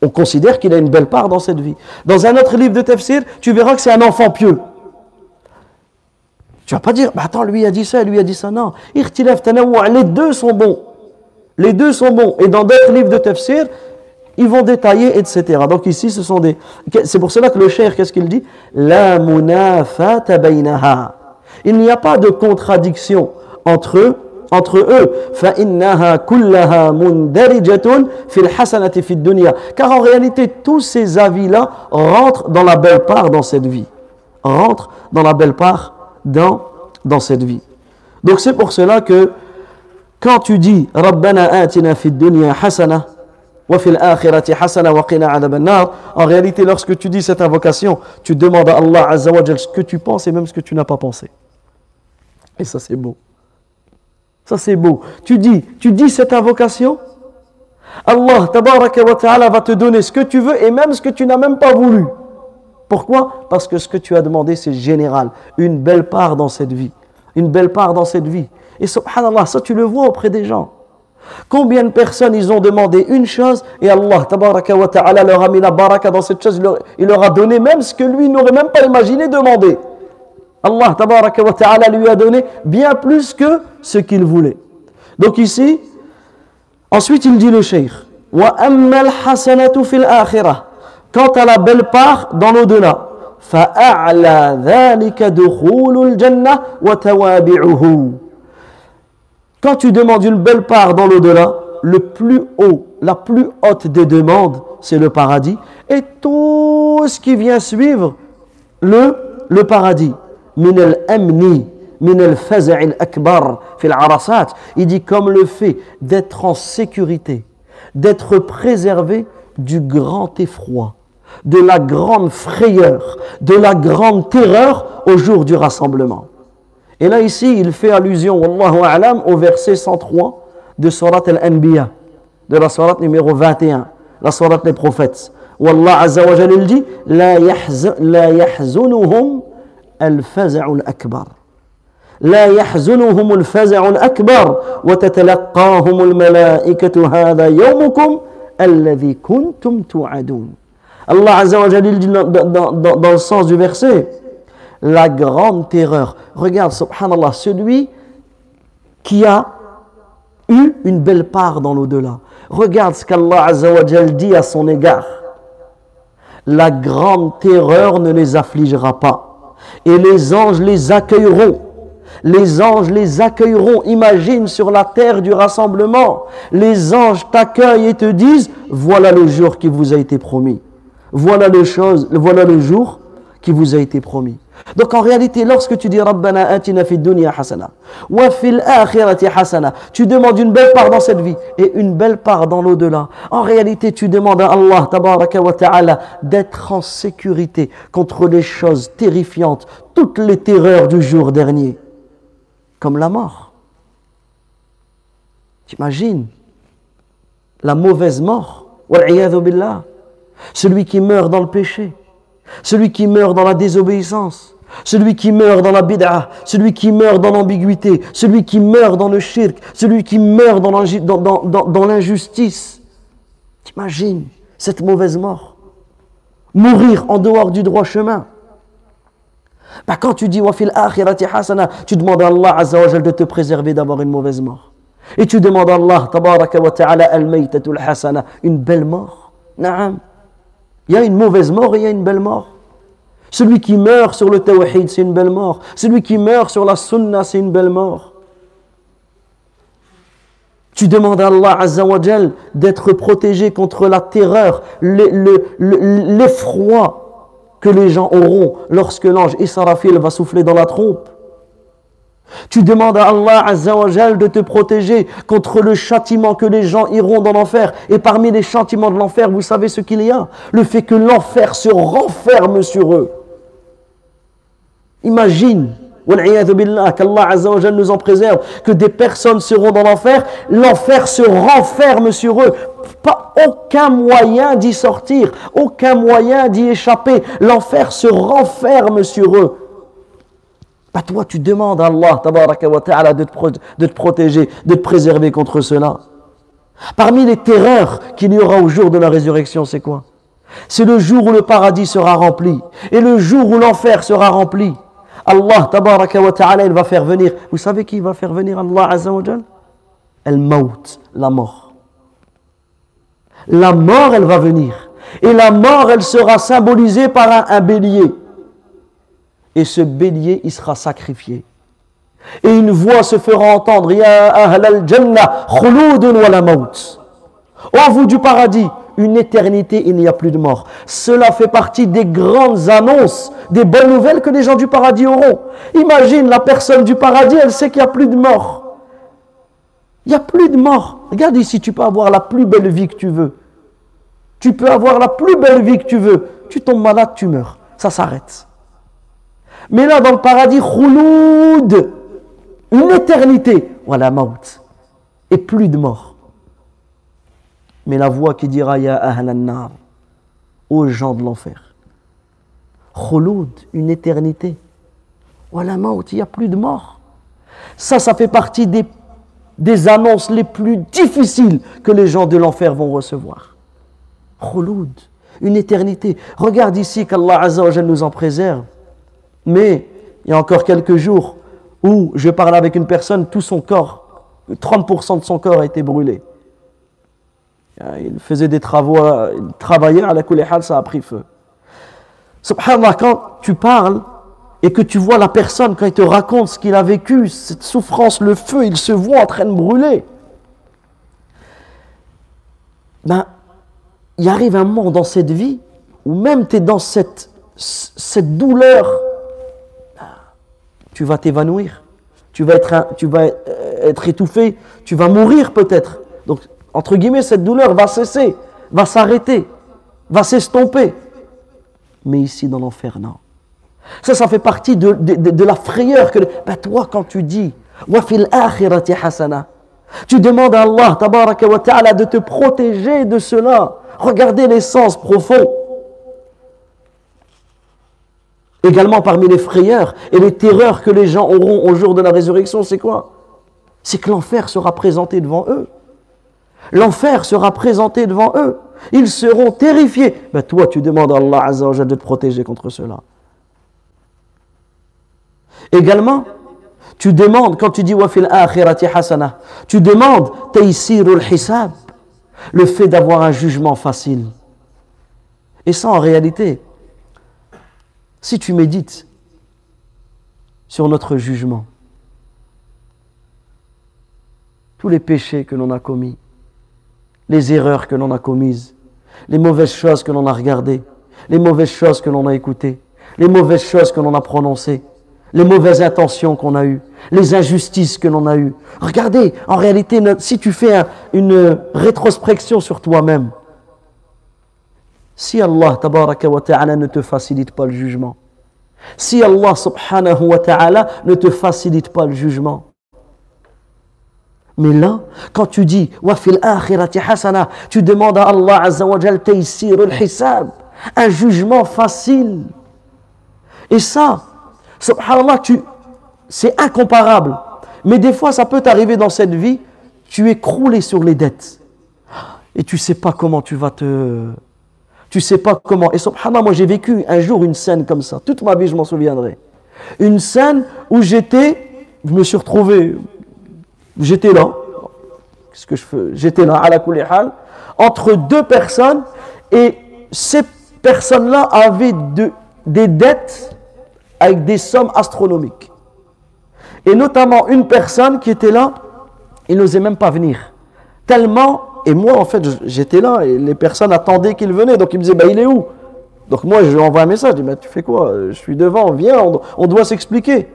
Speaker 3: on considère qu'il a une belle part dans cette vie. Dans un autre livre de tafsir, tu verras que c'est un enfant pieux. Tu vas pas dire, bah attends, lui a dit ça, lui a dit ça. Non. Les deux sont bons. Les deux sont bons. Et dans d'autres livres de tafsir, ils vont détailler, etc. Donc ici, ce sont des... C'est pour cela que le cher, qu'est-ce qu'il dit? La munafata. Il n'y a pas de contradiction entre eux. Entre eux, car en réalité tous ces avis-là rentrent dans la belle part dans cette vie, rentrent dans la belle part dans dans cette vie. Donc c'est pour cela que quand tu dis Rabbana atina fid dunya hasana en réalité, lorsque tu dis cette invocation, tu demandes à Allah Azzawajal ce que tu penses et même ce que tu n'as pas pensé. Et ça, c'est beau. Ça, c'est beau. Tu dis, tu dis cette invocation, Allah ta'ala va te donner ce que tu veux et même ce que tu n'as même pas voulu. Pourquoi? Parce que ce que tu as demandé, c'est général. Une belle part dans cette vie. Une belle part dans cette vie. Et subhanallah, ça tu le vois auprès des gens. Combien de personnes ils ont demandé une chose et Allah wa ta'ala leur a mis la baraka dans cette chose, il leur, a donné même ce que lui n'aurait même pas imaginé demander. Allah wa ta'ala lui a donné bien plus que ce qu'il voulait. Donc ici, ensuite il dit le cheikh, Quant à la belle part dans l'au-delà, quand tu demandes une belle part dans l'au-delà, le plus haut, la plus haute des demandes, c'est le paradis. Et tout ce qui vient suivre, le, le paradis. Il dit comme le fait d'être en sécurité, d'être préservé du grand effroi, de la grande frayeur, de la grande terreur au jour du rassemblement. Et là ici, il fait allusion, au verset 103 de Surat al-Anbiya, de la Surat numéro 21, la Surat des prophètes. Wallah Azza wa dit, La yahzunuhum al-faza'ul akbar. لا يحزنهم الفزع الأكبر وتتلقاهم الملائكة هذا يومكم الذي كنتم توعدون Allah Azza wa Jalla dit dans, dans, dans, dans le sens du verset la grande terreur. Regarde, subhanallah, celui qui a eu une belle part dans l'au-delà. Regarde ce qu'Allah Azzawajal dit à son égard. La grande terreur ne les affligera pas. Et les anges les accueilleront. les anges les accueilleront. Imagine sur la terre du rassemblement. Les anges t'accueillent et te disent, voilà le jour qui vous a été promis. Voilà, les choses, voilà le jour qui vous a été promis. Donc en réalité, lorsque tu dis Rabbana atina dunya hasana wa fil akhirati hasana, tu demandes une belle part dans cette vie et une belle part dans l'au-delà. En réalité, tu demandes à Allah tabaraka wa ta'ala d'être en sécurité contre les choses terrifiantes, toutes les terreurs du jour dernier, comme la mort. T'imagines? La mauvaise mort, celui qui meurt dans le péché, celui qui meurt dans la désobéissance, celui qui meurt dans la bid'ah, celui qui meurt dans l'ambiguïté, celui qui meurt dans le shirk, celui qui meurt dans l'injustice. T'imagines cette mauvaise mort? Mourir en dehors du droit chemin. Bah quand tu dis wafil akhirati hasana, tu demandes à Allah Azza wa de te préserver d'avoir une mauvaise mort. Et tu demandes à Allah tabaraka wa ta'ala al hasana, une belle mort. Naam. Il y a une mauvaise mort et il y a une belle mort. Celui qui meurt sur le tawhid, c'est une belle mort. Celui qui meurt sur la sunna, c'est une belle mort. Tu demandes à Allah Azzawajal d'être protégé contre la terreur, l'effroi que les gens auront lorsque l'ange Israfil va souffler dans la trompe. Tu demandes à Allah Azzawajal de te protéger contre le châtiment que les gens iront dans l'enfer. Et parmi les châtiments de l'enfer, vous savez ce qu'il y a? Le fait que l'enfer se renferme sur eux. Imagine, qu'Allah Azzawajal nous en préserve, que des personnes seront dans l'enfer, l'enfer se renferme sur eux. Pas aucun moyen d'y sortir, aucun moyen d'y échapper. L'enfer se renferme sur eux. Pas toi, tu demandes à Allah de te protéger, de te préserver contre cela. Parmi les terreurs qu'il y aura au jour de la résurrection, c'est quoi? C'est le jour où le paradis sera rempli et le jour où l'enfer sera rempli. Allah ta'ala, il va faire venir. Vous savez qui va faire venir Allah azza wa El-Maut, la mort. La mort, elle va venir. Et la mort, elle sera symbolisée par un bélier et ce bélier, il sera sacrifié. Et une voix se fera entendre, Ya ahlal jannah, khuludun wa la maut. Oh vous du paradis, une éternité, il n'y a plus de mort. Cela fait partie des grandes annonces, des bonnes nouvelles que les gens du paradis auront. Imagine la personne du paradis, elle sait qu'il n'y a plus de mort. Il n'y a plus de mort. Regarde ici, tu peux avoir la plus belle vie que tu veux. Tu peux avoir la plus belle vie que tu veux. Tu tombes malade, tu meurs. Ça s'arrête. Mais là, dans le paradis, une éternité, voilà, maut, et plus de mort. Mais la voix qui dira Ya ahlan aux gens de l'enfer. Khouloud, une éternité. Voilà, maut, il n'y a plus de mort. Ça, ça fait partie des, annonces les plus difficiles que les gens de l'enfer vont recevoir. Khouloud, une éternité. Regarde ici qu'Allah nous en préserve. Mais il y a encore quelques jours où je parlais avec une personne, tout son corps, 30% de son corps a été brûlé. Il faisait des travaux, euh, il travaillait à la Kulehal, ça a pris feu. Subhanallah, quand tu parles et que tu vois la personne, quand il te raconte ce qu'il a vécu, cette souffrance, le feu, il se voit en train de brûler. Ben, il arrive un moment dans cette vie où même tu es dans cette, cette douleur, tu vas t'évanouir, tu vas, être, tu vas être étouffé, tu vas mourir peut-être. Donc, entre guillemets, cette douleur va cesser, va s'arrêter, va s'estomper. Mais ici, dans l'enfer, non. Ça, ça fait partie de, la frayeur que ben toi, quand tu dis tu demandes à Allah wa ta'ala, de te protéger de cela. Regardez l'essence profonde. Également parmi les frayeurs et les terreurs que les gens auront au jour de la résurrection, c'est quoi? C'est que l'enfer sera présenté devant eux. L'enfer sera présenté devant eux. Ils seront terrifiés. Ben toi, tu demandes à Allah Azza de te protéger contre cela. Également, tu demandes, quand tu dis wafil akhirati hasana, tu demandes taysirul hisab, le fait d'avoir un jugement facile. Et ça, en réalité, si tu médites sur notre jugement, tous les péchés que l'on a commis, les erreurs que l'on a commises, les mauvaises choses que l'on a regardées, les mauvaises choses que l'on a écoutées, les mauvaises choses que l'on a prononcées, les mauvaises intentions qu'on a eues, les injustices que l'on a eues. Regardez, en réalité, si tu fais une rétrospection sur toi-même, si Allah wa ta'ala ne te facilite pas le jugement, si Allah subhanahu wa ta'ala ne te facilite pas le jugement, mais là, quand tu dis wa fil akhirati hasana, tu demandes à Allah azza wa hisab, un jugement facile. Et ça, subhanallah, tu, c'est incomparable. Mais des fois, ça peut t'arriver dans cette vie, tu es croulé sur les dettes. Et tu sais pas comment tu vas te. Tu sais pas comment. Et subhanallah, moi j'ai vécu un jour une scène comme ça. Toute ma vie, je m'en souviendrai. Une scène où j'étais, je me suis retrouvé, j'étais là. Qu'est-ce que je fais? J'étais là, à la hal, entre deux personnes, et ces personnes-là avaient de, des dettes avec des sommes astronomiques. Et notamment une personne qui était là, il n'osait même pas venir. Tellement, et moi en fait j'étais là et les personnes attendaient qu'il venait, donc il me disait, bah, il est où? Donc moi je lui envoie un message, je dis, bah, tu fais quoi? Je suis devant, viens, on, doit s'expliquer.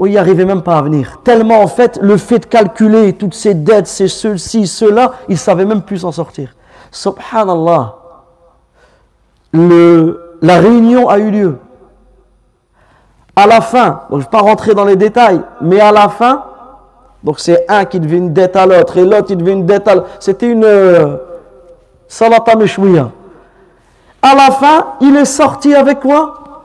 Speaker 3: Il n'y arrivait même pas à venir. Tellement en fait, le fait de calculer toutes ces dettes, ces ceux-ci, ceux-là, il ne savait même plus s'en sortir. Subhanallah. La réunion a eu lieu à la fin, donc je ne vais pas rentrer dans les détails, mais à la fin, donc c'est un qui devait une dette à l'autre et l'autre il devait une dette à l'autre. C'était une euh, salata. À la fin, il est sorti avec quoi?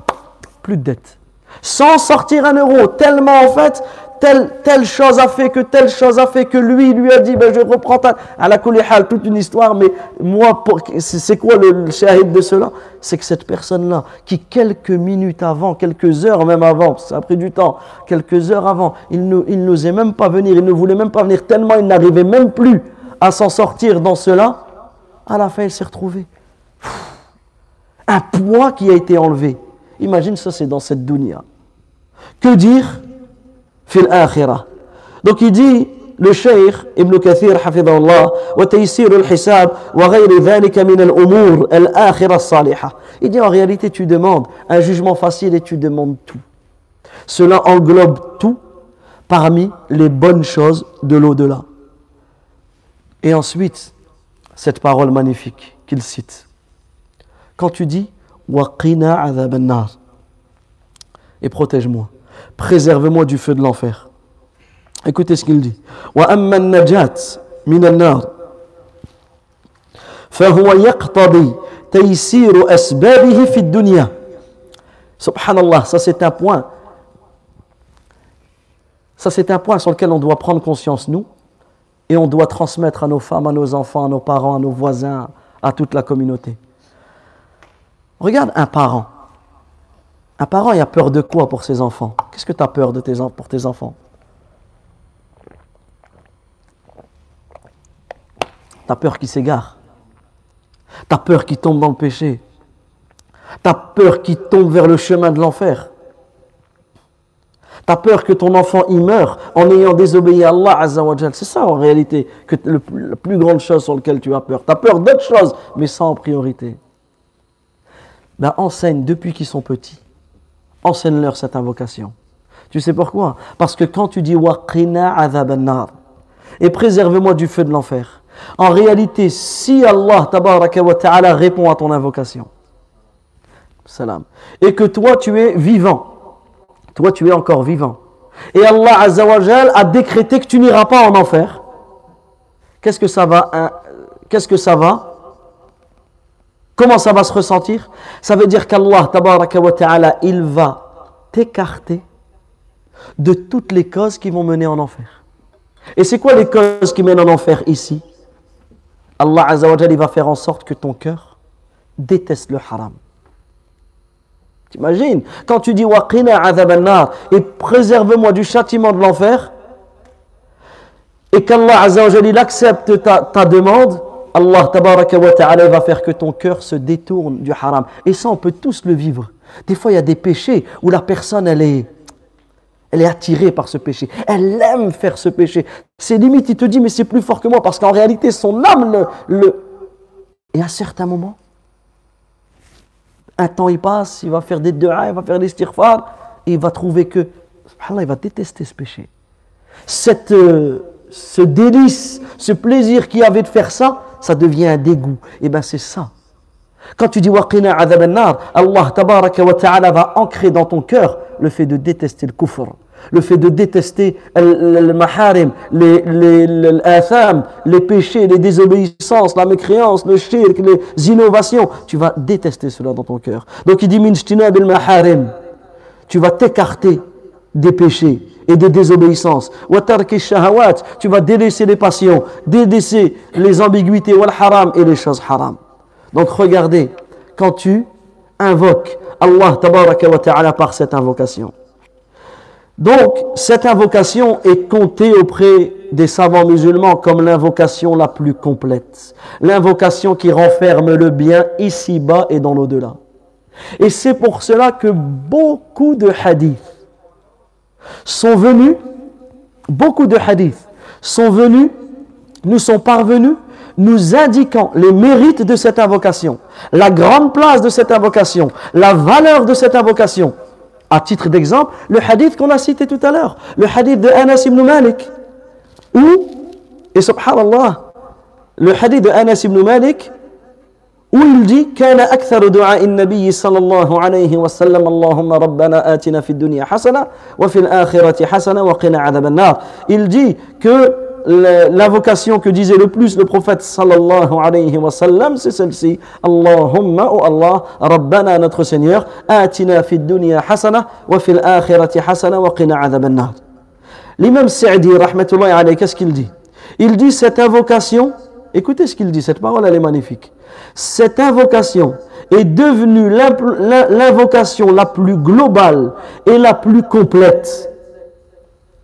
Speaker 3: Plus de dette. Sans sortir un euro, tellement en fait, telle, chose a fait que telle chose a fait que lui, lui a dit, ben, je reprends ta... À la hal, toute une histoire, mais moi, c'est quoi le, shahid de cela? C'est que cette personne-là, qui quelques minutes avant, quelques heures même avant, ça a pris du temps, quelques heures avant, il n'osait même pas venir, il ne voulait même pas venir, tellement il n'arrivait même plus à s'en sortir dans cela, à la fin, il s'est retrouvé. Un poids qui a été enlevé. Imagine ça, c'est dans cette dunya. Que dire fil akhirah? Donc il dit, le cheikh Ibn Kathir, taysir al-hisab, wa ghayri dhalika min al-umur al-akhirah salihah. Il dit en réalité, tu demandes un jugement facile et tu demandes tout. Cela englobe tout parmi les bonnes choses de l'au-delà. Et ensuite, cette parole magnifique qu'il cite. Quand tu dis, adhab et protège-moi préserve-moi du feu de l'enfer. Écoutez ce qu'il dit. Subhanallah, ça c'est un point. Ça c'est un point sur lequel on doit prendre conscience, nous, et on doit transmettre à nos femmes, à nos enfants, à nos parents, à nos voisins, à toute la communauté. Regarde un parent. Un parent, il a peur de quoi pour ses enfants? Qu'est-ce que tu as peur pour tes enfants? T'as peur qu'il s'égare. T'as peur qu'il tombe dans le péché. T'as peur qu'il tombe vers le chemin de l'enfer. T'as peur que ton enfant y meure en ayant désobéi à Allah Azzawajal. C'est ça en réalité que la plus grande chose sur laquelle tu as peur. T'as peur d'autres choses, mais ça en priorité. Ben, enseigne depuis qu'ils sont petits. Enseigne-leur cette invocation. Tu sais pourquoi? Parce que quand tu dis Waqina adhab et préserve-moi du feu de l'enfer, en réalité, si Allah wa ta'ala répond à ton invocation, salam, et que toi tu es vivant, toi tu es encore vivant, et Allah azawajal a décrété que tu n'iras pas en enfer, qu'est-ce que ça va Qu'est-ce que ça va Comment ça va se ressentir? Ça veut dire qu'Allah il va t'écarter de toutes les causes qui vont mener en enfer. Et c'est quoi les causes qui mènent en enfer ici? Allah Azzawajal, il va faire en sorte que ton cœur déteste le haram. T'imagines? Quand tu dis Waqina nar et préserve-moi du châtiment de l'enfer, et qu'Allah Azzawajal, il accepte ta demande, Allah tabaraka wa ta'ala va faire que ton cœur se détourne du haram. Et ça, on peut tous le vivre. Des fois, il y a des péchés où la personne, elle est, elle est attirée par ce péché. Elle aime faire ce péché. C'est limite, il te dit, mais c'est plus fort que moi, parce qu'en réalité, son âme le, Et à certains moments, un temps il passe, il va faire des du'a, il va faire des stirfar, et il va trouver que, Allah, il va détester ce péché. Cette, euh, ce délice, ce plaisir qu'il avait de faire ça, ça devient un dégoût. Et bien c'est ça. Quand tu dis waqina adhab nar Allah tabaraka wa ta'ala va ancrer dans ton cœur le fait de détester le kufr le fait de détester le maharim, les, les, les péchés, les désobéissances, la mécréance, le shirk, les innovations, tu vas détester cela dans ton cœur. Donc il dit bil maharim, tu vas t'écarter des péchés et des désobéissances. Tu vas délaisser les passions, délaisser les ambiguïtés, wal haram et les choses haram. Donc regardez, quand tu invoques Allah ta'ala par cette invocation, donc, cette invocation est comptée auprès des savants musulmans comme l'invocation la plus complète, l'invocation qui renferme le bien ici-bas et dans l'au-delà. Et c'est pour cela que beaucoup de hadiths sont venus, beaucoup de hadiths sont venus, nous sont parvenus, nous indiquant les mérites de cette invocation, la grande place de cette invocation, la valeur de cette invocation. À titre d'exemple, le hadith qu'on a cité tout à l'heure, le hadith de Anas ibn Malik, où, et subhanallah, le hadith de Anas ibn Malik, dit كان أكثر دعاء النبي صلى الله عليه وسلم اللهم ربنا آتنا في الدنيا حسنة وفي الآخرة حسنة وقنا عذاب النار il dit que l'invocation que disait le plus le prophète sallallahu alayhi wa sallam, c'est celle-ci. Allahumma, oh Allah, Rabbana, notre Seigneur, atina fid dunya hasana, wa fil akhirati hasana, wa qina adhab an L'imam Sa'di, rahmatullahi alayhi, qu'est-ce qu'il dit Il dit cette invocation, écoutez ce qu'il dit, cette parole elle est magnifique. Cette invocation est devenue l'invocation la plus globale et la plus complète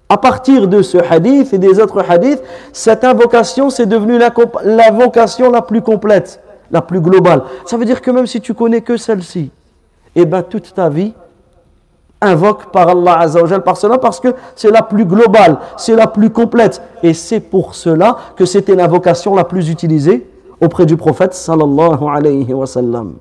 Speaker 3: à partir de ce hadith et des autres hadiths, cette invocation, c'est devenu l'invocation la plus complète, la plus globale. Ça veut dire que même si tu connais que celle-ci, eh bien toute ta vie invoque par Allah Azzawajal par cela parce que c'est la plus globale, c'est la plus complète. Et c'est pour cela que c'était l'invocation la plus utilisée auprès du prophète sallallahu alayhi wa sallam.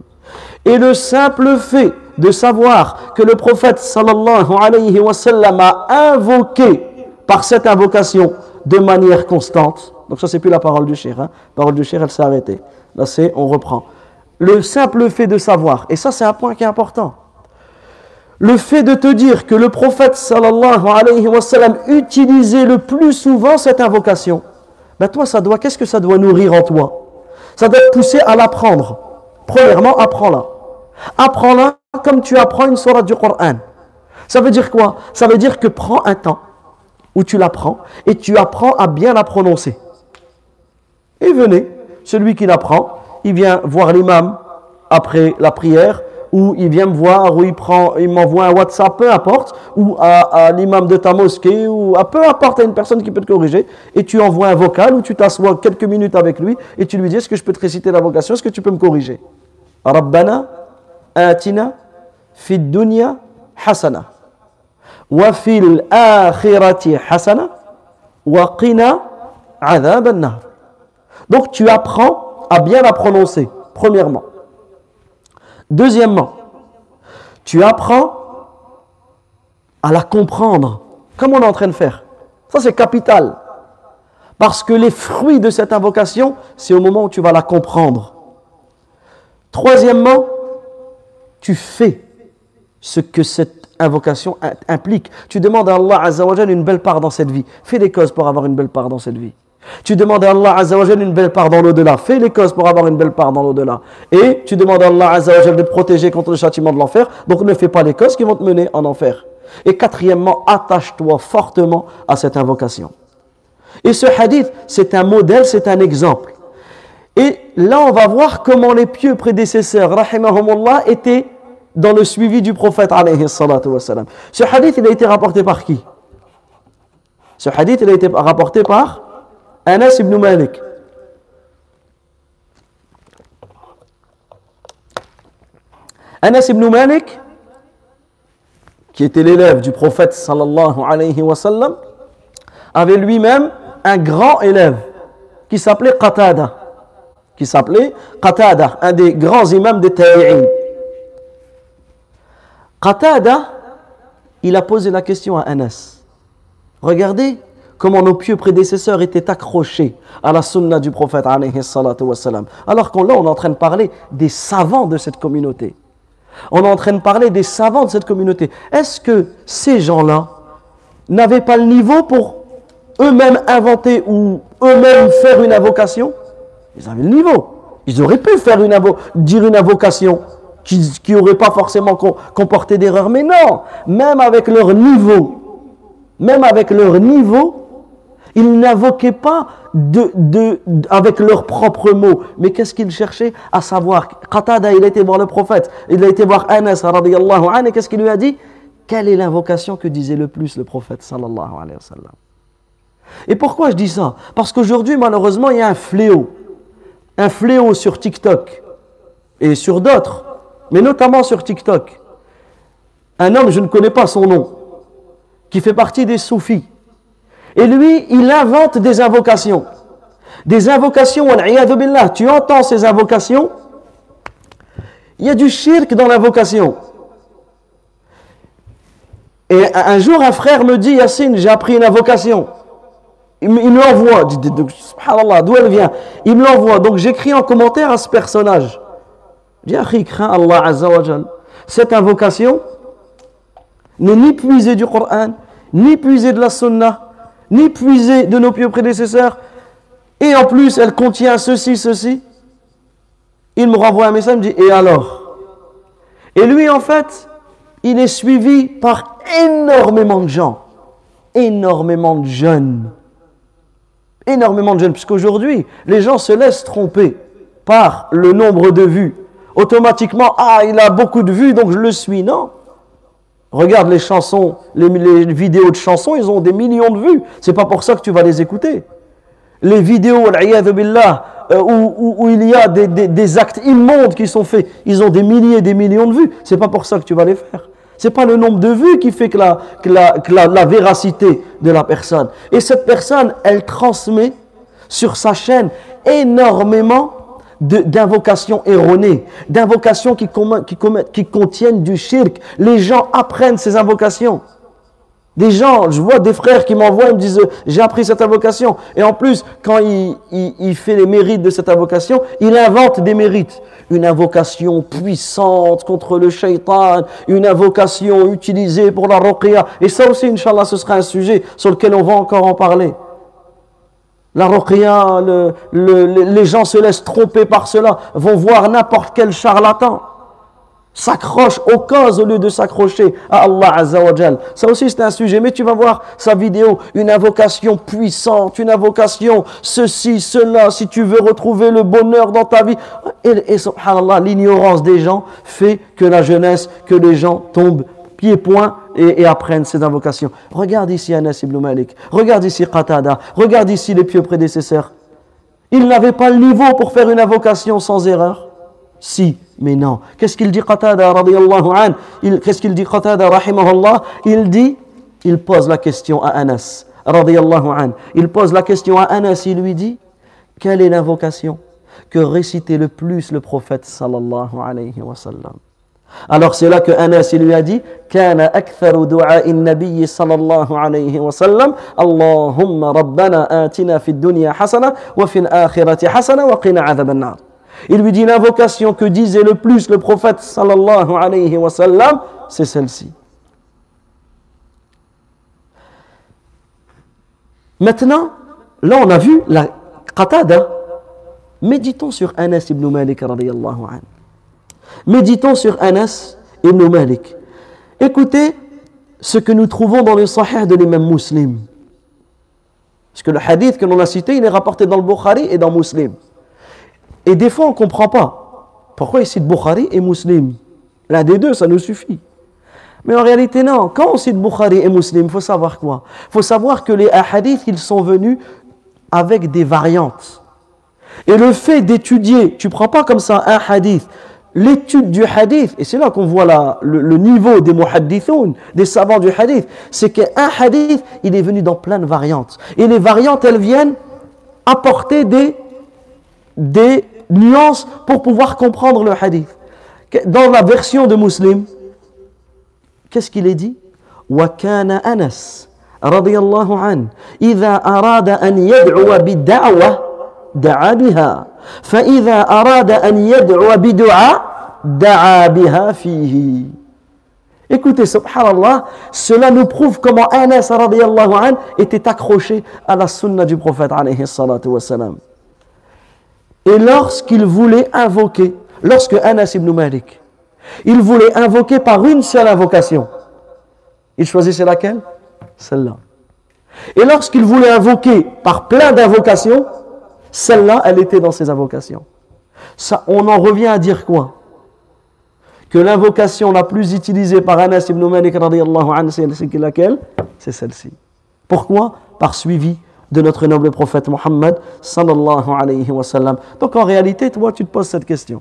Speaker 3: Et le simple fait de savoir que le prophète sallallahu alayhi wa sallam a invoqué par cette invocation de manière constante. Donc ça c'est plus la parole du cher. Hein. La parole du cher elle s'est arrêtée. Là c'est, on reprend. Le simple fait de savoir, et ça c'est un point qui est important. Le fait de te dire que le prophète sallallahu alayhi wa sallam utilisait le plus souvent cette invocation, ben toi ça doit, qu'est-ce que ça doit nourrir en toi? Ça doit pousser à l'apprendre. Premièrement, apprends-la. Apprends-la comme tu apprends une sourate du Coran. Ça veut dire quoi? Ça veut dire que prends un temps où tu l'apprends et tu apprends à bien la prononcer. Et venez, celui qui l'apprend, il vient voir l'imam après la prière ou il vient me voir, ou il prend, il m'envoie un WhatsApp, peu importe, ou à, l'imam de ta mosquée, ou à peu importe à une personne qui peut te corriger, et tu envoies un vocal, ou tu t'assois quelques minutes avec lui, et tu lui dis, est-ce que je peux te réciter la vocation, est-ce que tu peux me corriger? Rabbana, atina, fid dunya, hasana, wa fil akhirati hasana, wa qina, Donc tu apprends à bien la prononcer, premièrement. Deuxièmement, tu apprends à la comprendre, comme on est en train de faire. Ça, c'est capital. Parce que les fruits de cette invocation, c'est au moment où tu vas la comprendre. Troisièmement, tu fais ce que cette invocation implique. Tu demandes à Allah Azzawajal une belle part dans cette vie. Fais des causes pour avoir une belle part dans cette vie. Tu demandes à Allah Azzawajal une belle part dans l'au-delà. Fais les causes pour avoir une belle part dans l'au-delà. Et tu demandes à Allah Azzawajal de te protéger contre le châtiment de l'enfer. Donc ne fais pas les causes qui vont te mener en enfer. Et quatrièmement, attache-toi fortement à cette invocation. Et ce hadith, c'est un modèle, c'est un exemple. Et là, on va voir comment les pieux prédécesseurs, rahimahumullah, étaient dans le suivi du prophète, alayhi Ce hadith, il a été rapporté par qui? Ce hadith, il a été rapporté par Anas ibn Malik. Anas ibn Malik, qui était l'élève du prophète sallallahu alayhi wa sallam, avait lui-même un grand élève qui s'appelait Qatada. Qui s'appelait Qatada, un des grands imams des Ta'i'in. Qatada, il a posé la question à Anas. Regardez comment nos pieux prédécesseurs étaient accrochés à la sunna du prophète alors qu'on là on est en train de parler des savants de cette communauté. On est en train de parler des savants de cette communauté. Est-ce que ces gens-là n'avaient pas le niveau pour eux-mêmes inventer ou eux-mêmes faire une invocation? Ils avaient le niveau. Ils auraient pu dire une invocation qui n'aurait pas forcément comporté d'erreur mais non. Même avec leur niveau même avec leur niveau ils n'invoquaient pas de, avec leurs propres mots. Mais qu'est-ce qu'ils cherchaient À savoir, Qatada, il a été voir le prophète, il a été voir Anas, et qu'est-ce qu'il lui a dit? Quelle est l'invocation que disait le plus le prophète, sallallahu alayhi Et pourquoi je dis ça? Parce qu'aujourd'hui, malheureusement, il y a un fléau. Un fléau sur TikTok. Et sur d'autres, mais notamment sur TikTok. Un homme, je ne connais pas son nom, qui fait partie des soufis et lui, il invente des invocations. Des invocations. Tu entends ces invocations? Il y a du shirk dans l'invocation. Et un jour, un frère me dit, Yassine, j'ai appris une invocation. Il me l'envoie. Subhanallah, d'où elle vient? Il me l'envoie. Donc j'écris en commentaire à ce personnage. Dis, crains Allah Azza Cette invocation n'est ni puisée du Coran, ni puisée de la Sunnah, ni puiser de nos pieux prédécesseurs, et en plus elle contient ceci, ceci, il me renvoie un message, il me dit, et alors? Et lui, en fait, il est suivi par énormément de gens, énormément de jeunes, énormément de jeunes, puisqu'aujourd'hui, les gens se laissent tromper par le nombre de vues. Automatiquement, ah, il a beaucoup de vues, donc je le suis. Non. Regarde les chansons, les, vidéos de chansons, ils ont des millions de vues. C'est pas pour ça que tu vas les écouter. Les vidéos, billah, euh, où, où, il y a des, actes immondes qui sont faits, ils ont des milliers et des millions de vues. C'est pas pour ça que tu vas les faire. C'est pas le nombre de vues qui fait que la, que la véracité de la personne. Et cette personne, elle transmet sur sa chaîne énormément d'invocations erronées, d'invocations qui, qui, contiennent du shirk. Les gens apprennent ces invocations. Des gens, je vois des frères qui m'envoient, ils me disent j'ai appris cette invocation. Et en plus, quand il, il, fait les mérites de cette invocation, il invente des mérites. Une invocation puissante contre le shaitan, une invocation utilisée pour la ruqya. Et ça aussi, Inch'Allah, ce sera un sujet sur lequel on va encore en parler. La ruqya, les gens se laissent tromper par cela, vont voir n'importe quel charlatan. s'accroche aux causes au lieu de s'accrocher à Allah Azzawajal. Ça aussi c'est un sujet, mais tu vas voir sa vidéo, une invocation puissante, une invocation, ceci, cela, si tu veux retrouver le bonheur dans ta vie. Et, et subhanallah, l'ignorance des gens fait que la jeunesse, que les gens tombent pieds-points et, et, apprennent ces invocations. Regarde ici Anas ibn Malik, regarde ici Qatada, regarde ici les pieux prédécesseurs. Ils n'avaient pas le niveau pour faire une invocation sans erreur. Si, mais non. Qu'est-ce qu'il dit Qatada an? Qu'est-ce qu'il dit Qatada rahimahullah? Il dit, il pose la question à Anas radiallahu an. Il pose la question à Anas, il lui dit, quelle est l'invocation que récitait le plus le prophète sallallahu alayhi wa sallam? Alors c'est là que Anas lui a dit كان أكثر دعاء النبي صلى الله عليه وسلم اللهم ربنا آتنا في الدنيا حسنة وفي الآخرة حسنة وقنا عذاب النار Il lui dit l'invocation que disait le plus le prophète sallallahu alayhi wa sallam, c'est celle-ci. Maintenant, là on a vu la qatada. Méditons sur Anas ibn Malik radiyallahu anhu. Méditons sur Anas ibn Malik. Écoutez ce que nous trouvons dans le Sahih de l'imam muslim. Parce que le hadith que l'on a cité, il est rapporté dans le Bukhari et dans Muslim. Et des fois, on ne comprend pas. Pourquoi il cite Bukhari et Muslim L'un des deux, ça nous suffit. Mais en réalité, non. Quand on cite Bukhari et Muslim, il faut savoir quoi? Il faut savoir que les hadiths, ils sont venus avec des variantes. Et le fait d'étudier, tu ne prends pas comme ça un hadith, l'étude du hadith, et c'est là qu'on voit la, le, le, niveau des muhaddithoun, des savants du hadith, c'est qu'un hadith, il est venu dans plein de variantes. Et les variantes, elles viennent apporter des, des nuances pour pouvoir comprendre le hadith. Dans la version de Muslim, qu'est-ce qu'il est dit وكان أنس رضي الله عنه إذا أراد أن يدعو بالدعوة دعا بها فإذا أراد أن يدعو بدعاء دعا بها فيه Écoutez, subhanallah, cela nous prouve comment Anas radiallahu an était accroché à la sunna du prophète alayhi salatu wassalam. Et lorsqu'il voulait invoquer, lorsque Anas ibn Malik, il voulait invoquer par une seule invocation, il choisissait laquelle Celle-là. Et lorsqu'il voulait invoquer par plein d'invocations, celle-là, elle était dans ses invocations. On en revient à dire quoi? Que l'invocation la plus utilisée par Anas ibn Malik c'est laquelle? C'est celle-ci. Pourquoi? Par suivi de notre noble prophète Mohammed sallallahu alayhi wa sallam. Donc en réalité, toi, tu te poses cette question.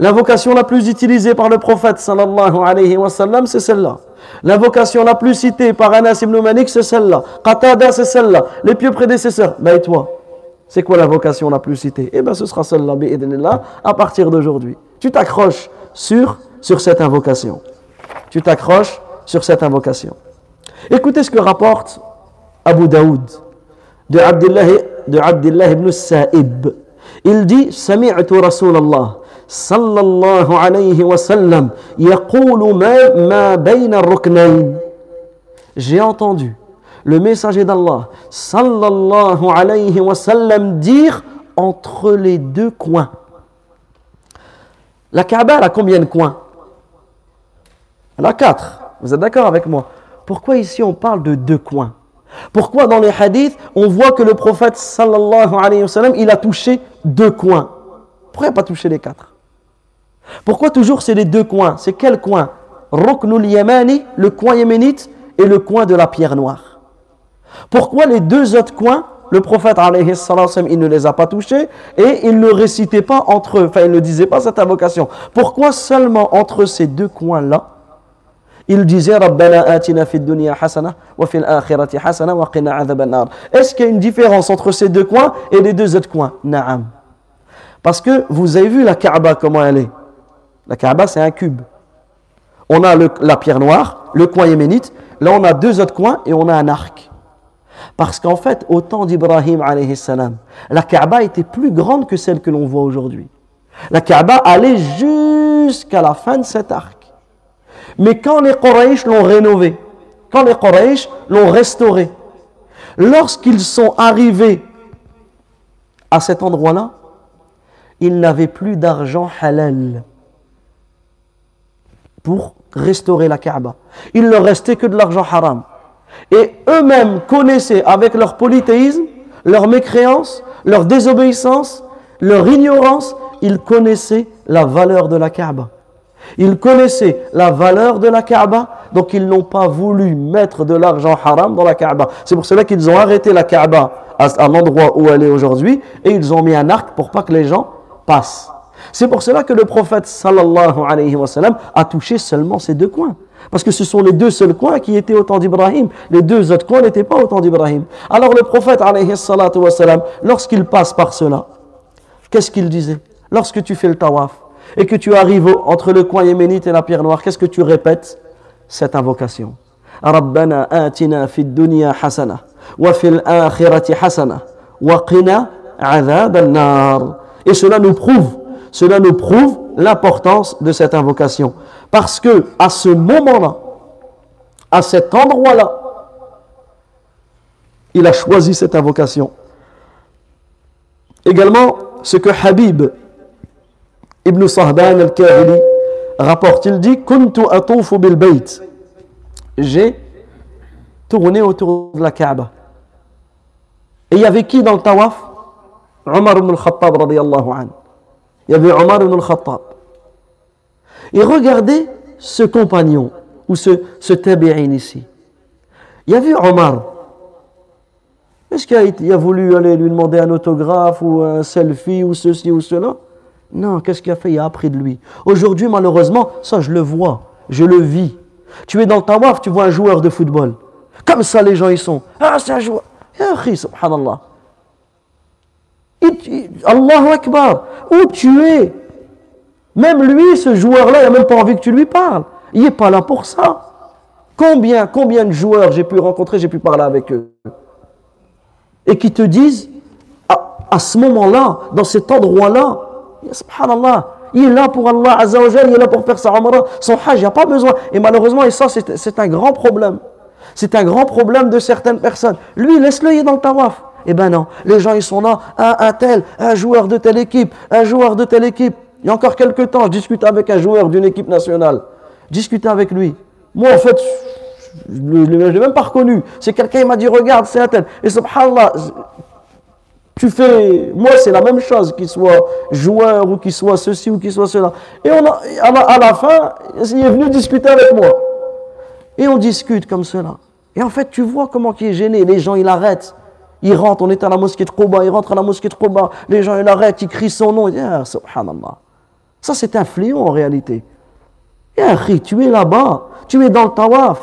Speaker 3: L'invocation la plus utilisée par le prophète sallallahu alayhi wa sallam, c'est celle-là. L'invocation la plus citée par Anas ibn Malik, c'est celle-là. Qatada, c'est celle-là. Les pieux prédécesseurs. Ben et toi? C'est quoi la vocation la plus citée? Eh bien, ce sera celle-là, à partir d'aujourd'hui. Tu t'accroches sur, cette invocation. Tu t'accroches sur cette invocation. Écoutez ce que rapporte Abu Daoud de Abdullah, ibn Sa'ib. Il dit Sami'tu Rasulallah sallallahu alayhi wa sallam ma. J'ai entendu le messager d'Allah sallallahu alayhi wa sallam dire entre les deux coins. La Kaaba elle a combien de coins? Elle a quatre. Vous êtes d'accord avec moi? Pourquoi ici on parle de deux coins? Pourquoi dans les hadiths on voit que le prophète sallallahu alayhi wa sallam il a touché deux coins? Pourquoi il n'a pas touché les quatre? Pourquoi toujours c'est les deux coins? C'est quel coin? Ruknul Yamani, le coin yéménite, et le coin de la pierre noire. Pourquoi les deux autres coins le prophète, il ne les a pas touchés et il ne récitait pas entre eux, enfin il ne disait pas cette invocation. Pourquoi seulement entre ces deux coins-là, il disait Est-ce qu'il y a une différence entre ces deux coins et les deux autres coins? Naam. Parce que vous avez vu la Kaaba comment elle est? La Kaaba, c'est un cube. On a la pierre noire, le coin yéménite. Là, on a deux autres coins et on a un arc. Parce qu'en fait, au temps d'Ibrahim, la Kaaba était plus grande que celle que l'on voit aujourd'hui. La Kaaba allait jusqu'à la fin de cet arc. Mais quand les Quraysh l'ont rénové, quand les Quraysh l'ont restauré, lorsqu'ils sont arrivés à cet endroit-là, ils n'avaient plus d'argent halal pour restaurer la Kaaba. Il leur restait que de l'argent haram. Et eux-mêmes connaissaient avec leur polythéisme, leur mécréance, leur désobéissance, leur ignorance, ils connaissaient la valeur de la Kaaba. Ils connaissaient la valeur de la Kaaba, donc ils n'ont pas voulu mettre de l'argent haram dans la Kaaba. C'est pour cela qu'ils ont arrêté la Kaaba à, l'endroit où elle est aujourd'hui et ils ont mis un arc pour pas que les gens passent. C'est pour cela que le prophète a touché seulement ces deux coins. Parce que ce sont les deux seuls coins qui étaient au temps d'Ibrahim. Les deux autres coins n'étaient pas au temps d'Ibrahim. Alors le prophète, lorsqu'il passe par cela, qu'est-ce qu'il disait Lorsque tu fais le tawaf et que tu arrives entre le coin yéménite et la pierre noire, qu'est-ce que tu répètes Cette invocation. Rabbana atina fid dunya hasana wa fil akhirati hasana wa qina. Et cela nous prouve, cela nous prouve l'importance de cette invocation. Parce que à ce moment-là, à cet endroit-là, il a choisi cette invocation. Également, ce que Habib ibn Sahban al-Kahili rapporte, il dit. J'ai tourné autour de la Kaaba. Et il y avait qui dans le tawaf? Omar ibn al-Khattab anhu. Il y avait Omar ibn al-Khattab. Et regardez ce compagnon, ou ce, ce tabi'in ici. Il y a vu Omar. Est-ce qu'il a, a voulu aller lui demander un autographe ou un selfie ou ceci ou cela? Non, qu'est-ce qu'il a fait? Il a appris de lui. Aujourd'hui, malheureusement, ça je le vois, je le vis. Tu es dans le tawaf, tu vois un joueur de football. Comme ça, les gens, ils sont. Ah, c'est un joueur. Akhi, subhanallah. Allahu Akbar. Où tu es Même lui, ce joueur-là, il n'a même pas envie que tu lui parles. Il n'est pas là pour ça. Combien, combien de joueurs j'ai pu rencontrer, j'ai pu parler avec eux? Et qui te disent, à, ce moment-là, dans cet endroit-là, il est là pour Allah Azza wa Jal, il est là pour faire sa umrah, son hajj, il n'y a pas besoin. Et malheureusement, et ça, c'est un grand problème. C'est un grand problème de certaines personnes. Lui, laisse-le, il est dans le tawaf. Eh ben non, les gens, ils sont là, un, tel, un joueur de telle équipe, un joueur de telle équipe. Il y a encore quelques temps, je discutais avec un joueur d'une équipe nationale. Discutais avec lui. Moi, en fait, je ne l'ai même pas reconnu. C'est quelqu'un qui m'a dit, regarde, c'est un tel. Et subhanallah, tu fais, moi c'est la même chose, qu'il soit joueur ou qu'il soit ceci ou qu'il soit cela. Et on a, à, la, à la fin, il est venu discuter avec moi. Et on discute comme cela. Et en fait, tu vois comment il est gêné. Les gens, ils arrêtent. Ils rentrent, on est à la mosquée de Quba, ils rentrent à la mosquée de Quba. Les gens, ils arrêtent, ils crient son nom. Ils disent, ah, subhanallah. Ça, c'est un fléau en réalité. Et tu es là-bas, tu es dans le tawaf.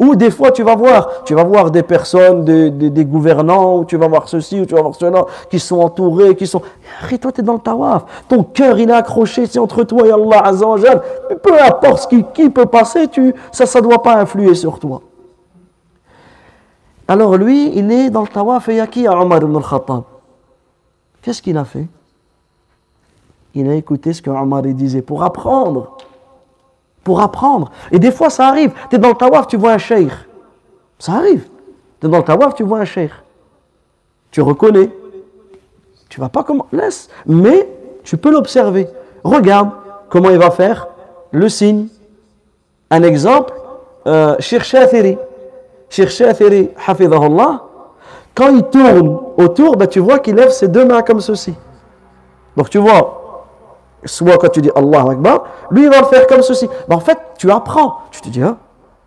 Speaker 3: Ou des fois, tu vas voir, tu vas voir des personnes, des, gouvernants, ou tu vas voir ceci, ou tu vas voir cela, qui sont entourés, qui sont. Et toi, tu es dans le tawaf. Ton cœur, il est accroché, c'est entre toi et Allah Azza wa Jal. Mais Peu importe ce qui, peut passer, tu, ça ne doit pas influer sur toi. Alors lui, il est dans le tawaf et il a qui à Omar ibn al-Khattab? Qu'est-ce qu'il a fait? Il a écouté ce que Omar disait pour apprendre. Pour apprendre. Et des fois, ça arrive. Tu es dans le tawaf, tu vois un cheikh. Ça arrive. Tu es dans le tawaf, tu vois un cheikh. Tu reconnais. Tu vas pas comment. Laisse. Mais tu peux l'observer. Regarde comment il va faire le signe. Un exemple, euh, Sheikh Shathiri. Sheikh Shathiri, hafidhahullah, quand il tourne autour, ben, tu vois qu'il lève ses deux mains comme ceci. Donc tu vois, soit quand tu dis Allah Akbar, lui il va le faire comme ceci. Ben, en fait, tu apprends. Tu te dis, hein,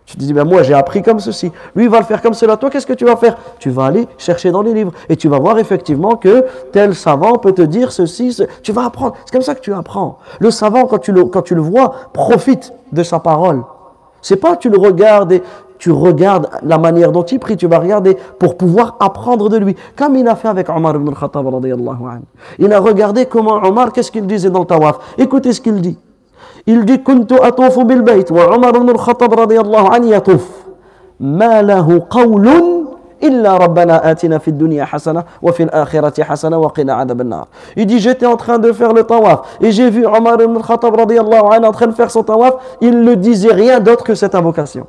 Speaker 3: tu te dis, ben, moi j'ai appris comme ceci. Lui il va le faire comme cela. Toi, qu'est-ce que tu vas faire? Tu vas aller chercher dans les livres et tu vas voir effectivement que tel savant peut te dire ceci. ce- Tu vas apprendre. C'est comme ça que tu apprends. Le savant, quand tu le, quand tu le vois, profite de sa parole. C'est pas tu le regardes et tu regardes la manière dont il prie, tu vas regarder pour pouvoir apprendre de lui. Comme il a fait avec Omar ibn Khattab Il a regardé comment Omar, qu'est-ce qu'il disait dans le tawaf? Écoutez ce qu'il dit. Il dit Kuntu atufu bil bayt wa Omar ibn Khattab radiyallahu anhu yatuf. Ma lahu qawlun illa rabbana atina fid dunya hasana wa fil akhirati hasana wa qina adab nar Il dit j'étais en train de faire le tawaf et j'ai vu Omar ibn Khattab radiyallahu anhu en train de faire son tawaf, il ne disait rien d'autre que cette invocation.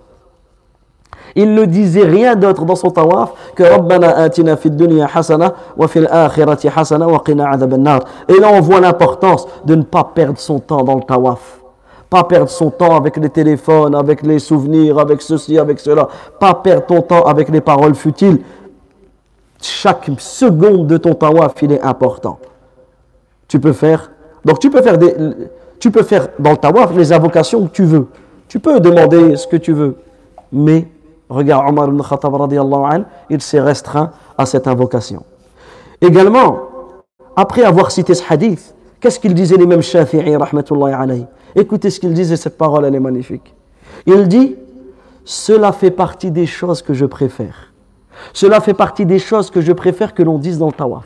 Speaker 3: Il ne disait rien d'autre dans son tawaf que Rabbana atina fid dunya hasana wa fil akhirati hasana wa qina nar Et là on voit l'importance de ne pas perdre son temps dans le tawaf. Pas perdre son temps avec les téléphones, avec les souvenirs, avec ceci, avec cela. Pas perdre ton temps avec les paroles futiles. Chaque seconde de ton tawaf, il est important. Tu peux faire. Donc tu peux faire des. Tu peux faire dans le tawaf les invocations que tu veux. Tu peux demander ce que tu veux. Mais regarde Omar ibn Khattab radiallahu il s'est restreint à cette invocation. Également, après avoir cité ce hadith, qu'est-ce qu'il disait les mêmes Shafi'i rahmatullahi alayhi? Écoutez ce qu'il disait, cette parole elle est magnifique. Il dit Cela fait partie des choses que je préfère. Cela fait partie des choses que je préfère que l'on dise dans le tawaf.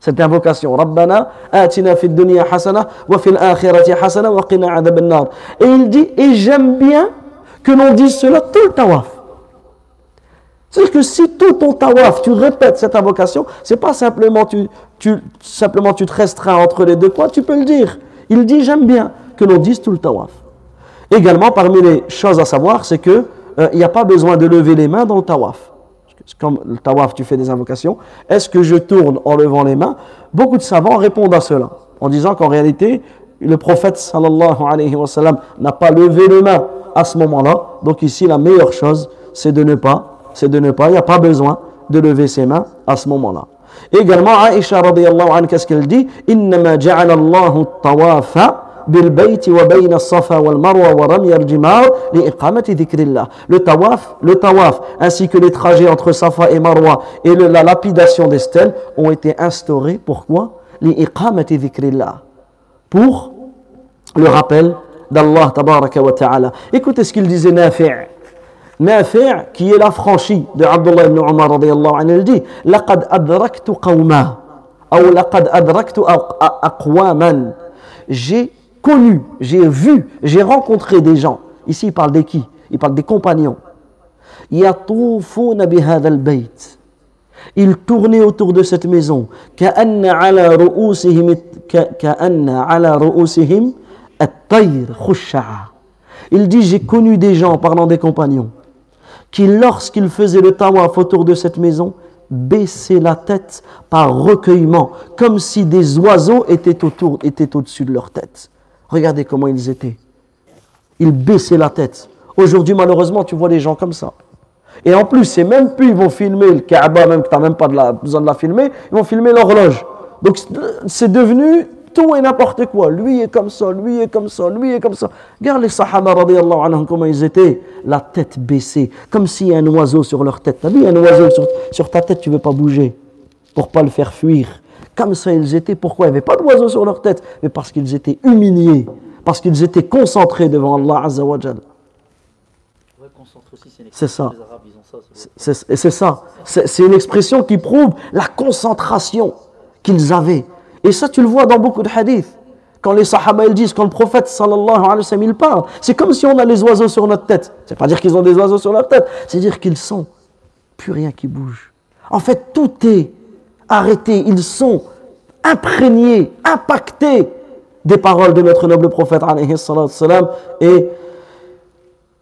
Speaker 3: Cette invocation, Rabbana atina fid hasana wa fil akhirati hasana wa qina adhab nar. Et il dit, et j'aime bien que l'on dise cela tout le tawaf. C'est-à-dire que si tout ton tawaf, tu répètes cette invocation, c'est pas simplement tu, tu, simplement tu te restreins entre les deux coins, tu peux le dire. Il dit, j'aime bien que l'on dise tout le tawaf. Également, parmi les choses à savoir, c'est que euh, il n'y a pas besoin de lever les mains dans le tawaf comme le tawaf, tu fais des invocations, est-ce que je tourne en levant les mains? Beaucoup de savants répondent à cela, en disant qu'en réalité, le prophète sallallahu alayhi wa sallam n'a pas levé les mains à ce moment-là. Donc ici, la meilleure chose, c'est de ne pas, c'est de ne pas, il n'y a pas besoin de lever ses mains à ce moment-là. Également, Aisha radiyallahu anha, qu'est-ce qu'elle dit? Le tawaf le tawaf ainsi que les trajets entre Safa et Marwa et la lapidation des stèles ont été instaurés pourquoi pour le rappel d'Allah tabaraka wa ta'ala. Écoutez ce qu'il disait Nafi' Nafi' qui est l'affranchi de Abdullah ibn Umar radiyallahu anhu il dit لقد أدركت قوما أو لقد أدركت أقواما j'ai connu, j'ai vu, j'ai rencontré des gens. Ici, il parle de qui Il parle des compagnons. Ils tournaient autour de cette maison. Il dit, j'ai connu des gens, parlant des compagnons, qui lorsqu'ils faisaient le tawaf autour de cette maison, baissaient la tête par recueillement, comme si des oiseaux étaient autour, étaient au-dessus de leur tête. Regardez comment ils étaient. Ils baissaient la tête. Aujourd'hui, malheureusement, tu vois les gens comme ça. Et en plus, c'est même plus, ils vont filmer le Kaaba, même que tu n'as même pas besoin de la filmer, ils vont filmer l'horloge. Donc, c'est devenu tout et n'importe quoi. Lui est comme ça, lui est comme ça, lui est comme ça. Regarde les Sahaba, anhum, comment ils étaient. La tête baissée, comme s'il y a un oiseau sur leur tête. Tu as vu un oiseau sur, sur ta tête, tu ne veux pas bouger pour pas le faire fuir. Comme ça, ils étaient. Pourquoi? Il n'y avait pas d'oiseaux sur leur tête, mais parce qu'ils étaient humiliés, parce qu'ils étaient concentrés devant Allah Azza wa C'est ça. Et c'est ça. C'est une expression qui prouve la concentration qu'ils avaient. Et ça, tu le vois dans beaucoup de hadiths. Quand les sahaba ils disent, quand le prophète sallallahu alayhi wa sallam il parle, c'est comme si on a les oiseaux sur notre tête. C'est pas dire qu'ils ont des oiseaux sur leur tête, c'est dire qu'ils sont plus rien qui bouge. En fait, tout est arrêtés, ils sont imprégnés, impactés des paroles de notre noble prophète et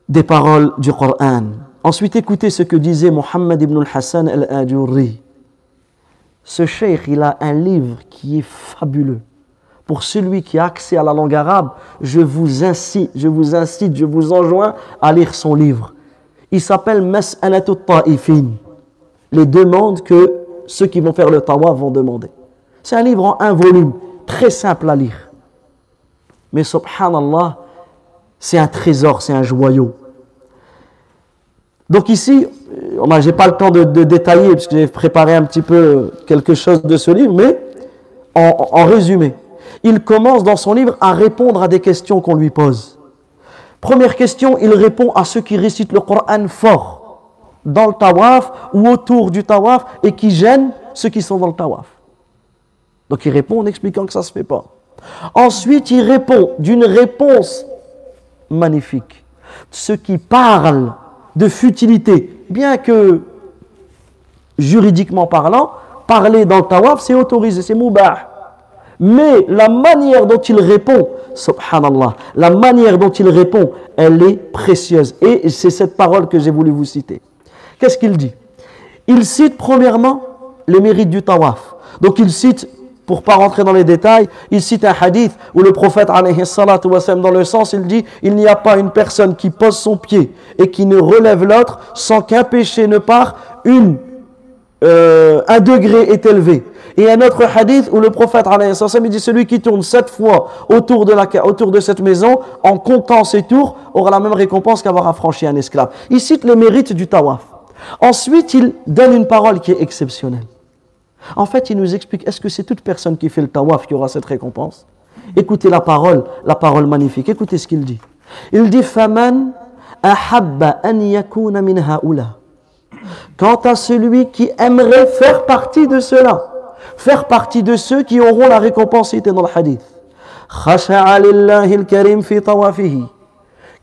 Speaker 3: des paroles du Coran. Ensuite, écoutez ce que disait Mohammed ibn al-Hassan al-Ajurri. Ce cheikh, il a un livre qui est fabuleux. Pour celui qui a accès à la langue arabe, je vous incite, je vous incite, je vous enjoins à lire son livre. Il s'appelle Mas'alatut Ta'ifin. Les demandes que ceux qui vont faire le tawaf vont demander. C'est un livre en un volume, très simple à lire. Mais subhanallah, c'est un trésor, c'est un joyau. Donc ici, n'ai pas le temps de, détailler, puisque j'ai préparé un petit peu quelque chose de ce livre, mais en, en résumé, il commence dans son livre à répondre à des questions qu'on lui pose. Première question, il répond à ceux qui récitent le Coran fort dans le tawaf ou autour du tawaf et qui gênent ceux qui sont dans le tawaf. Donc il répond en expliquant que ça ne se fait pas. Ensuite, il répond d'une réponse magnifique. Ceux qui parlent de futilité, bien que juridiquement parlant, parler dans le tawaf, c'est autorisé, c'est moubah. Mais la manière dont il répond, subhanallah, la manière dont il répond, elle est précieuse. Et c'est cette parole que j'ai voulu vous citer. Qu'est-ce qu'il dit? Il cite premièrement les mérites du tawaf. Donc il cite pour pas rentrer dans les détails, il cite un hadith où le prophète, dans le sens, il dit Il n'y a pas une personne qui pose son pied et qui ne relève l'autre sans qu'un péché ne part, une, euh, un degré est élevé. Et un autre hadith où le prophète, il dit Celui qui tourne sept fois autour de, la, autour de cette maison en comptant ses tours aura la même récompense qu'avoir affranchi un esclave. Il cite les mérites du tawaf. Ensuite, il donne une parole qui est exceptionnelle. En fait, il nous explique, est-ce que c'est toute personne qui fait le tawaf qui aura cette récompense? Écoutez la parole, la parole magnifique. Écoutez ce qu'il dit. Il dit, Faman ahabba an yakuna min. Quant à celui qui aimerait faire partie de cela, faire partie de ceux qui auront la récompense citée dans le hadith.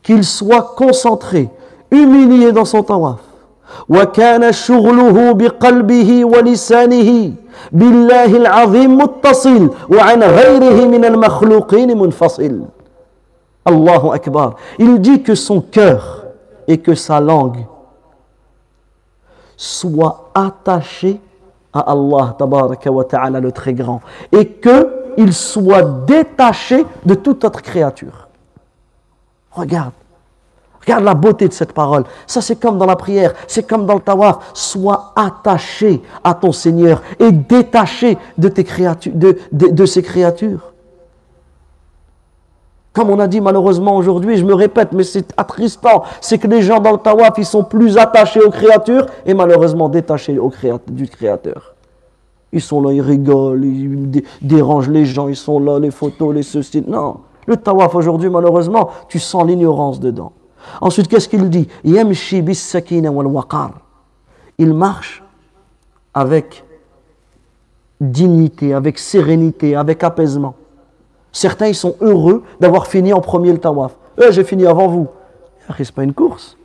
Speaker 3: Qu'il soit concentré, humilié dans son tawaf. وكان شغله بقلبه ولسانه بالله العظيم متصل وعن غيره من المخلوقين منفصل الله أكبر il dit que son cœur et que sa langue soient attachés à Allah tabaraka wa ta'ala le très grand et qu'il soit détaché de toute autre créature regarde Regarde la beauté de cette parole. Ça, c'est comme dans la prière, c'est comme dans le tawaf. Sois attaché à ton Seigneur et détaché de, tes créatures, de, ces créatures. Comme on a dit malheureusement aujourd'hui, je me répète, mais c'est attristant, c'est que les gens dans le tawaf, ils sont plus attachés aux créatures et malheureusement détachés du Créateur. Ils sont là, ils rigolent, ils dérangent les gens, ils sont là, les photos, les ceci. Non, le tawaf aujourd'hui, malheureusement, tu sens l'ignorance dedans. Ensuite, qu'est-ce qu'il dit? Il marche avec dignité, avec sérénité, avec apaisement. Certains, ils sont heureux d'avoir fini en premier le tawaf. Eh, j'ai fini avant vous. Ce pas une course.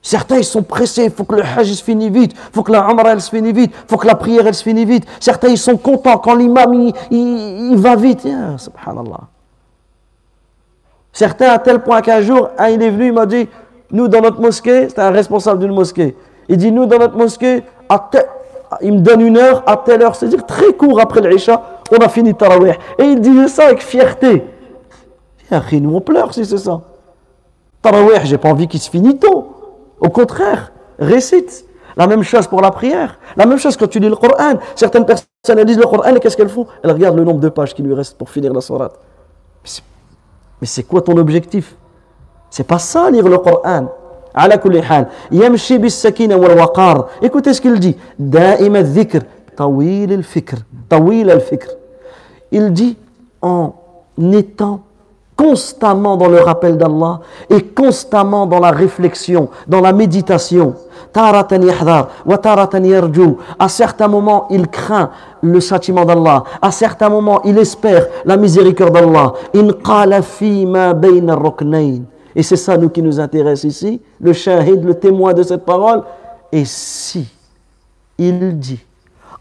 Speaker 3: Certains, ils sont pressés. Il faut que le hajj se finisse vite. Il faut que la umrah, elle se finisse vite. Il faut que la prière, elle se finisse vite. Certains, ils sont contents quand l'imam, il, va vite. subhanallah. Certains, à tel point qu'un jour, il est venu, il m'a dit, nous, dans notre mosquée, c'était un responsable d'une mosquée. Il dit, nous, dans notre mosquée, à il me donne une heure, à telle heure, c'est-à-dire très court après l'Isha, on a fini Tarawih. Et il disait ça avec fierté. Nous, on pleure si c'est ça. Tarawih, j'ai pas envie qu'il se finisse tôt. Au contraire, récite. La même chose pour la prière. La même chose quand tu lis le Coran. Certaines personnes, elles lisent le Coran et qu'est-ce qu'elles font? Elles regardent le nombre de pages qui lui restent pour finir la sourate. Mais c'est quoi ton objectif C'est pas ça lire le Coran. على كل حال يمشي بالسكينة والوقار écoutez ce qu'il dit دائم الذكر طويل الفكر طويل الفكر il dit en étant constamment dans le rappel d'Allah et constamment dans la réflexion, dans la méditation. à certains moments, il craint le châtiment d'Allah. À certains moments, il espère la miséricorde d'Allah. Et c'est ça, nous, qui nous intéresse ici. Le shahid, le témoin de cette parole. Et si il dit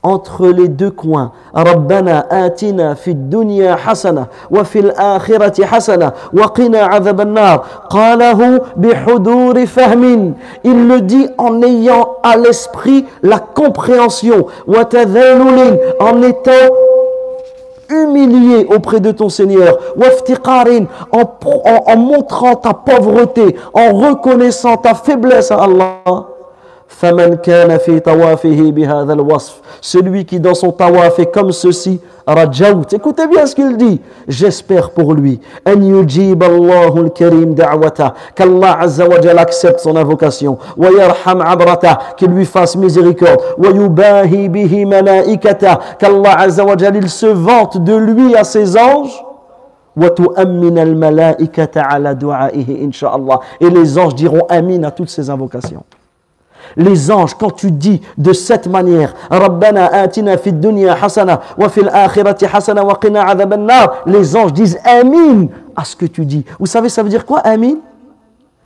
Speaker 3: entre les deux coins. Rabbana atina fid dunya hasana wa fil akhirati hasana wa qina adhabannar. Qalahu bihuduri fahmin. Il le dit en ayant à l'esprit la compréhension. Wa tadhalulin. En étant humilié auprès de ton Seigneur, waftiqarin, en, en, en montrant ta pauvreté, en reconnaissant ta faiblesse à Allah. فمن كان في طوافه بهذا الوصف celui qui dans son tawaf est comme ceci rajaut écoutez bien ce qu'il dit j'espère pour lui an yujib Allah al-karim da'wata qu'Allah wa jalla accepte son invocation yarham abrata qu'il lui fasse miséricorde yubahi bihi malaikata qu'Allah wa jalla il se vante de lui à ses anges وتؤمن الملائكة على دعائه إن شاء الله et les anges diront amin à toutes ces invocations les anges, quand tu dis de cette manière, les anges disent Amin à ce que tu dis. Vous savez, ça veut dire quoi, Amin?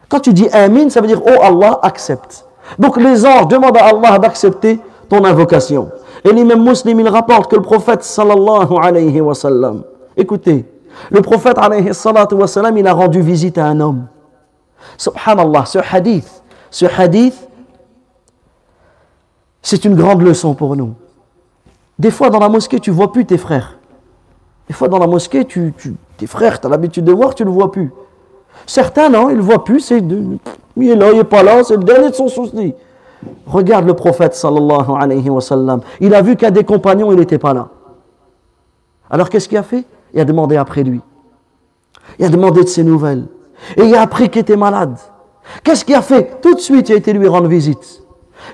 Speaker 3: Quand tu dis Amin, ça veut dire Oh Allah, accepte. Donc les anges demandent à Allah d'accepter ton invocation. Et l'imam muslim, il rapporte que le prophète sallallahu alayhi wa sallam, écoutez, le prophète alayhi wa sallam, il a rendu visite à un homme. Subhanallah, ce hadith, ce hadith, c'est une grande leçon pour nous. Des fois, dans la mosquée, tu vois plus tes frères. Des fois, dans la mosquée, tu, tu- tes frères, tu as l'habitude de voir, tu ne le vois plus. Certains, non, ils ne le voient plus. C'est il est là, il n'est pas là, c'est le dernier de son souci. Regarde le prophète, sallallahu alayhi wa sallam. Il a vu qu'un des compagnons, il n'était pas là. Alors, qu'est-ce qu'il a fait? Il a demandé après lui. Il a demandé de ses nouvelles. Et il a appris qu'il était malade. Qu'est-ce qu'il a fait? Tout de suite, il a été lui rendre visite.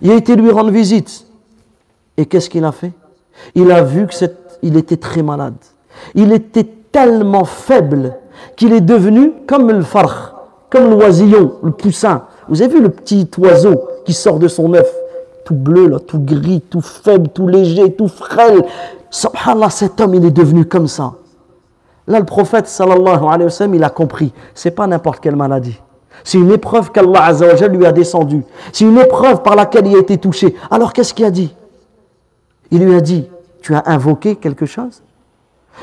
Speaker 3: Il a été lui rendre visite. Et qu'est-ce qu'il a fait? Il a vu qu'il était très malade. Il était tellement faible qu'il est devenu comme le farh, comme l'oisillon, le poussin. Vous avez vu le petit oiseau qui sort de son œuf? Tout bleu, là, tout gris, tout faible, tout léger, tout frêle. Subhanallah, cet homme, il est devenu comme ça. Là, le prophète, sallallahu alayhi wa sallam, il a compris. C'est pas n'importe quelle maladie. C'est une épreuve qu'Allah azza wa jalla lui a descendue. C'est une épreuve par laquelle il a été touché. Alors, qu'est-ce qu'il a dit? Il lui a dit, tu as invoqué quelque chose?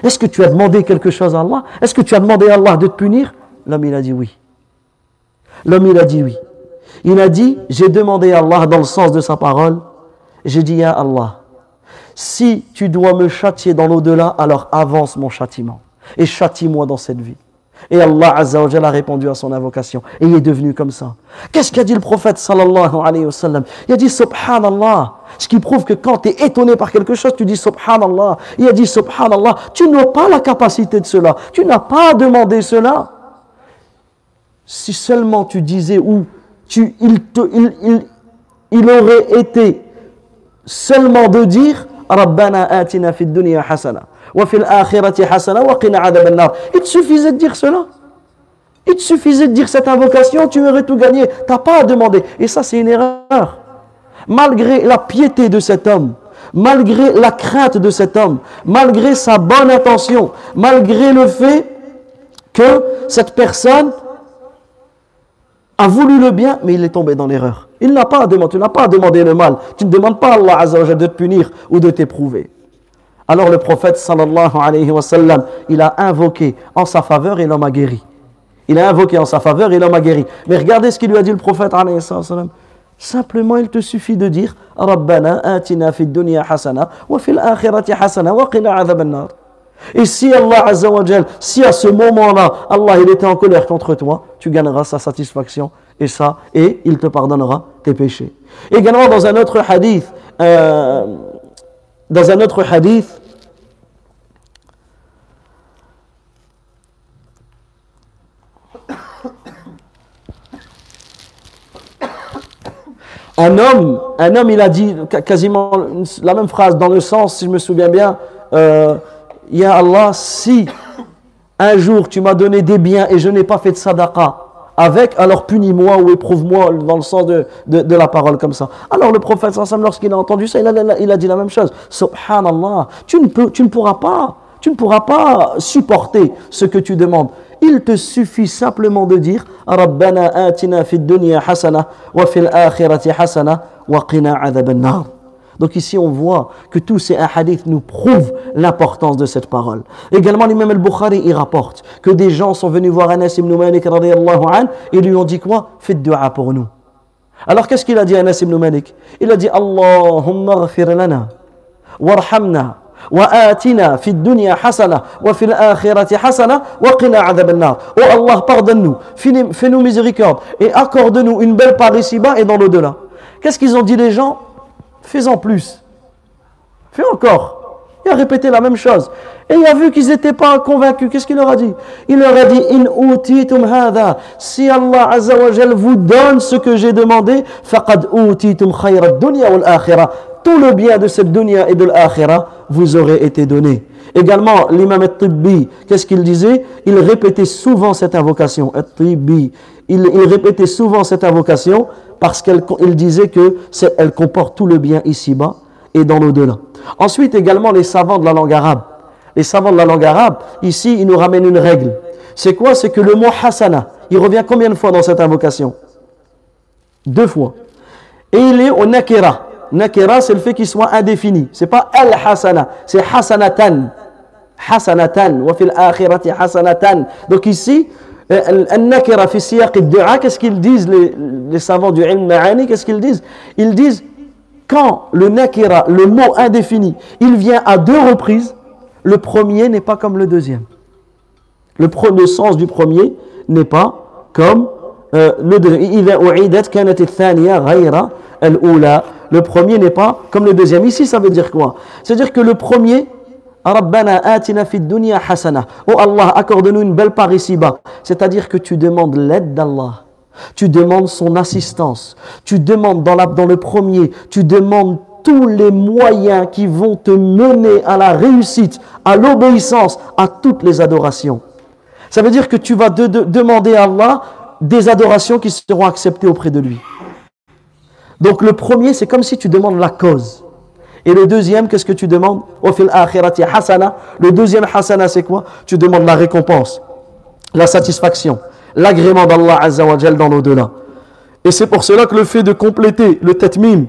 Speaker 3: Est-ce que tu as demandé quelque chose à Allah? Est-ce que tu as demandé à Allah de te punir? L'homme, il a dit oui. L'homme, il a dit oui. Il a dit, j'ai demandé à Allah dans le sens de sa parole. J'ai dit, à Allah, si tu dois me châtier dans l'au-delà, alors avance mon châtiment et châtie-moi dans cette vie. Et Allah Azza a répondu à son invocation et il est devenu comme ça. Qu'est-ce qu'a dit le prophète sallallahu alayhi wa Il a dit subhanallah. Ce qui prouve que quand tu es étonné par quelque chose, tu dis subhanallah. Il a dit subhanallah. Tu n'as pas la capacité de cela. Tu n'as pas demandé cela. Si seulement tu disais ou il, aurait été seulement de dire Rabbana atina fid hasana Il te suffisait de dire cela. Il te suffisait de dire cette invocation, tu aurais tout gagné. Tu n'as pas à demander. Et ça, c'est une erreur. Malgré la piété de cet homme, malgré la crainte de cet homme, malgré sa bonne intention, malgré le fait que cette personne a voulu le bien, mais il est tombé dans l'erreur. Il n'a pas tu n'as pas à demander le mal. Tu ne demandes pas à Allah Azza de te punir ou de t'éprouver. Alors le prophète sallallahu alayhi wa sallam, il a invoqué en sa faveur et l'homme a guéri. Il a invoqué en sa faveur et l'homme a guéri. Mais regardez ce qu'il lui a dit le prophète alayhi wa sallam. Simplement, il te suffit de dire Rabbana atina fid dunya hasana wa fil akhirati hasana wa qina. Et si Allah Azza wa si à ce moment-là, Allah il était en colère contre toi, tu gagneras sa satisfaction et ça, et il te pardonnera tes péchés. Également dans un autre hadith, euh, dans un autre hadith, un homme, un homme, il a dit quasiment la même phrase dans le sens, si je me souviens bien, euh, Ya Allah, si un jour tu m'as donné des biens et je n'ai pas fait de sadaqa avec, alors punis-moi ou éprouve-moi dans le sens de, la parole comme ça. Alors le prophète, lorsqu'il a entendu ça, il a, il a dit la même chose. Subhanallah, tu ne, peux, tu ne pourras pas, tu ne pourras pas supporter ce que tu demandes. Il te suffit simplement de dire Rabbana atina fid dunya hasana wa fil akhirati hasana wa qina adhab nar donc ici, on voit que tous ces hadiths nous prouvent l'importance de cette parole. Également, l'imam al-Bukhari, il rapporte que des gens sont venus voir Anas ibn Malik et lui ont dit quoi? Faites dua pour nous. Alors qu'est-ce qu'il a dit Anas ibn Malik? Il a dit Allahumma ghfir lana, warhamna, وآتنا في الدنيا حسنة وفي الآخرة حسنة وقنا عذاب النار Oh Allah, pardonne-nous, fais-nous miséricorde et accorde-nous une belle part ici-bas et dans l'au-delà. Qu'est-ce qu'ils ont dit les gens Fais-en plus. Fais encore. Il a répété la même chose. Et il a vu qu'ils n'étaient pas convaincus. Qu'est-ce qu'il leur a dit? Il leur a dit In utitum hadha. Si Allah Azza wa Jal vous donne ce que j'ai demandé, faqad utitum khayra dunya wal akhirah. Tout le bien de cette dunya et de l'akhirah vous aurait été donné. Également, l'imam al-Tibbi, qu'est-ce qu'il disait? Il répétait souvent cette invocation. Al-Tibbi, il, répétait souvent cette invocation parce qu'elle il disait que elle comporte tout le bien ici-bas et dans l'au-delà. Ensuite, également, les savants de la langue arabe. Les savants de la langue arabe, ici, ils nous ramènent une règle. C'est quoi? C'est que le mot hasana, il revient combien de fois dans cette invocation? Deux fois. Et il est au nakira. Nakira, c'est le fait qu'il soit indéfini. C'est pas al-hasana, c'est hasanatan. Hasanatan. Wa fil akhirati hasanatan. Donc ici, Al-Nakira fi siyaq dua qu'est-ce qu'ils disent les, les savants du ilm ma'ani? Qu'est-ce qu'ils disent? Ils disent quand le nakira, le mot indéfini, il vient à deux reprises, le premier n'est pas comme le deuxième. Le, sens du premier n'est pas comme euh, le deuxième. Le premier n'est pas comme le deuxième. Ici, ça veut dire quoi? C'est-à-dire que le premier, Rabbana atina hasana. Oh Allah, accorde-nous une belle part ici-bas. C'est-à-dire que tu demandes l'aide d'Allah. Tu demandes son assistance. Tu demandes dans, le premier, tu demandes tous les moyens qui vont te mener à la réussite, à l'obéissance, à toutes les adorations. Ça veut dire que tu vas de- de- demander à Allah des adorations qui seront acceptées auprès de lui. Donc le premier, c'est comme si tu demandes la cause. Et le deuxième, qu'est-ce que tu demandes? Le deuxième hasana, c'est quoi? Tu demandes la récompense, la satisfaction, l'agrément d'Allah Azza wa Jal dans l'au-delà. Et c'est pour cela que le fait de compléter le tetmim,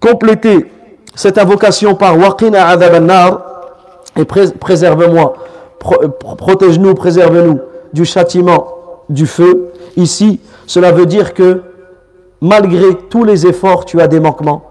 Speaker 3: compléter cette invocation par waqina an-nar et pré- préserve-moi, pro- pro- protège-nous, préserve-nous du châtiment du feu. Ici, cela veut dire que malgré tous les efforts, tu as des manquements.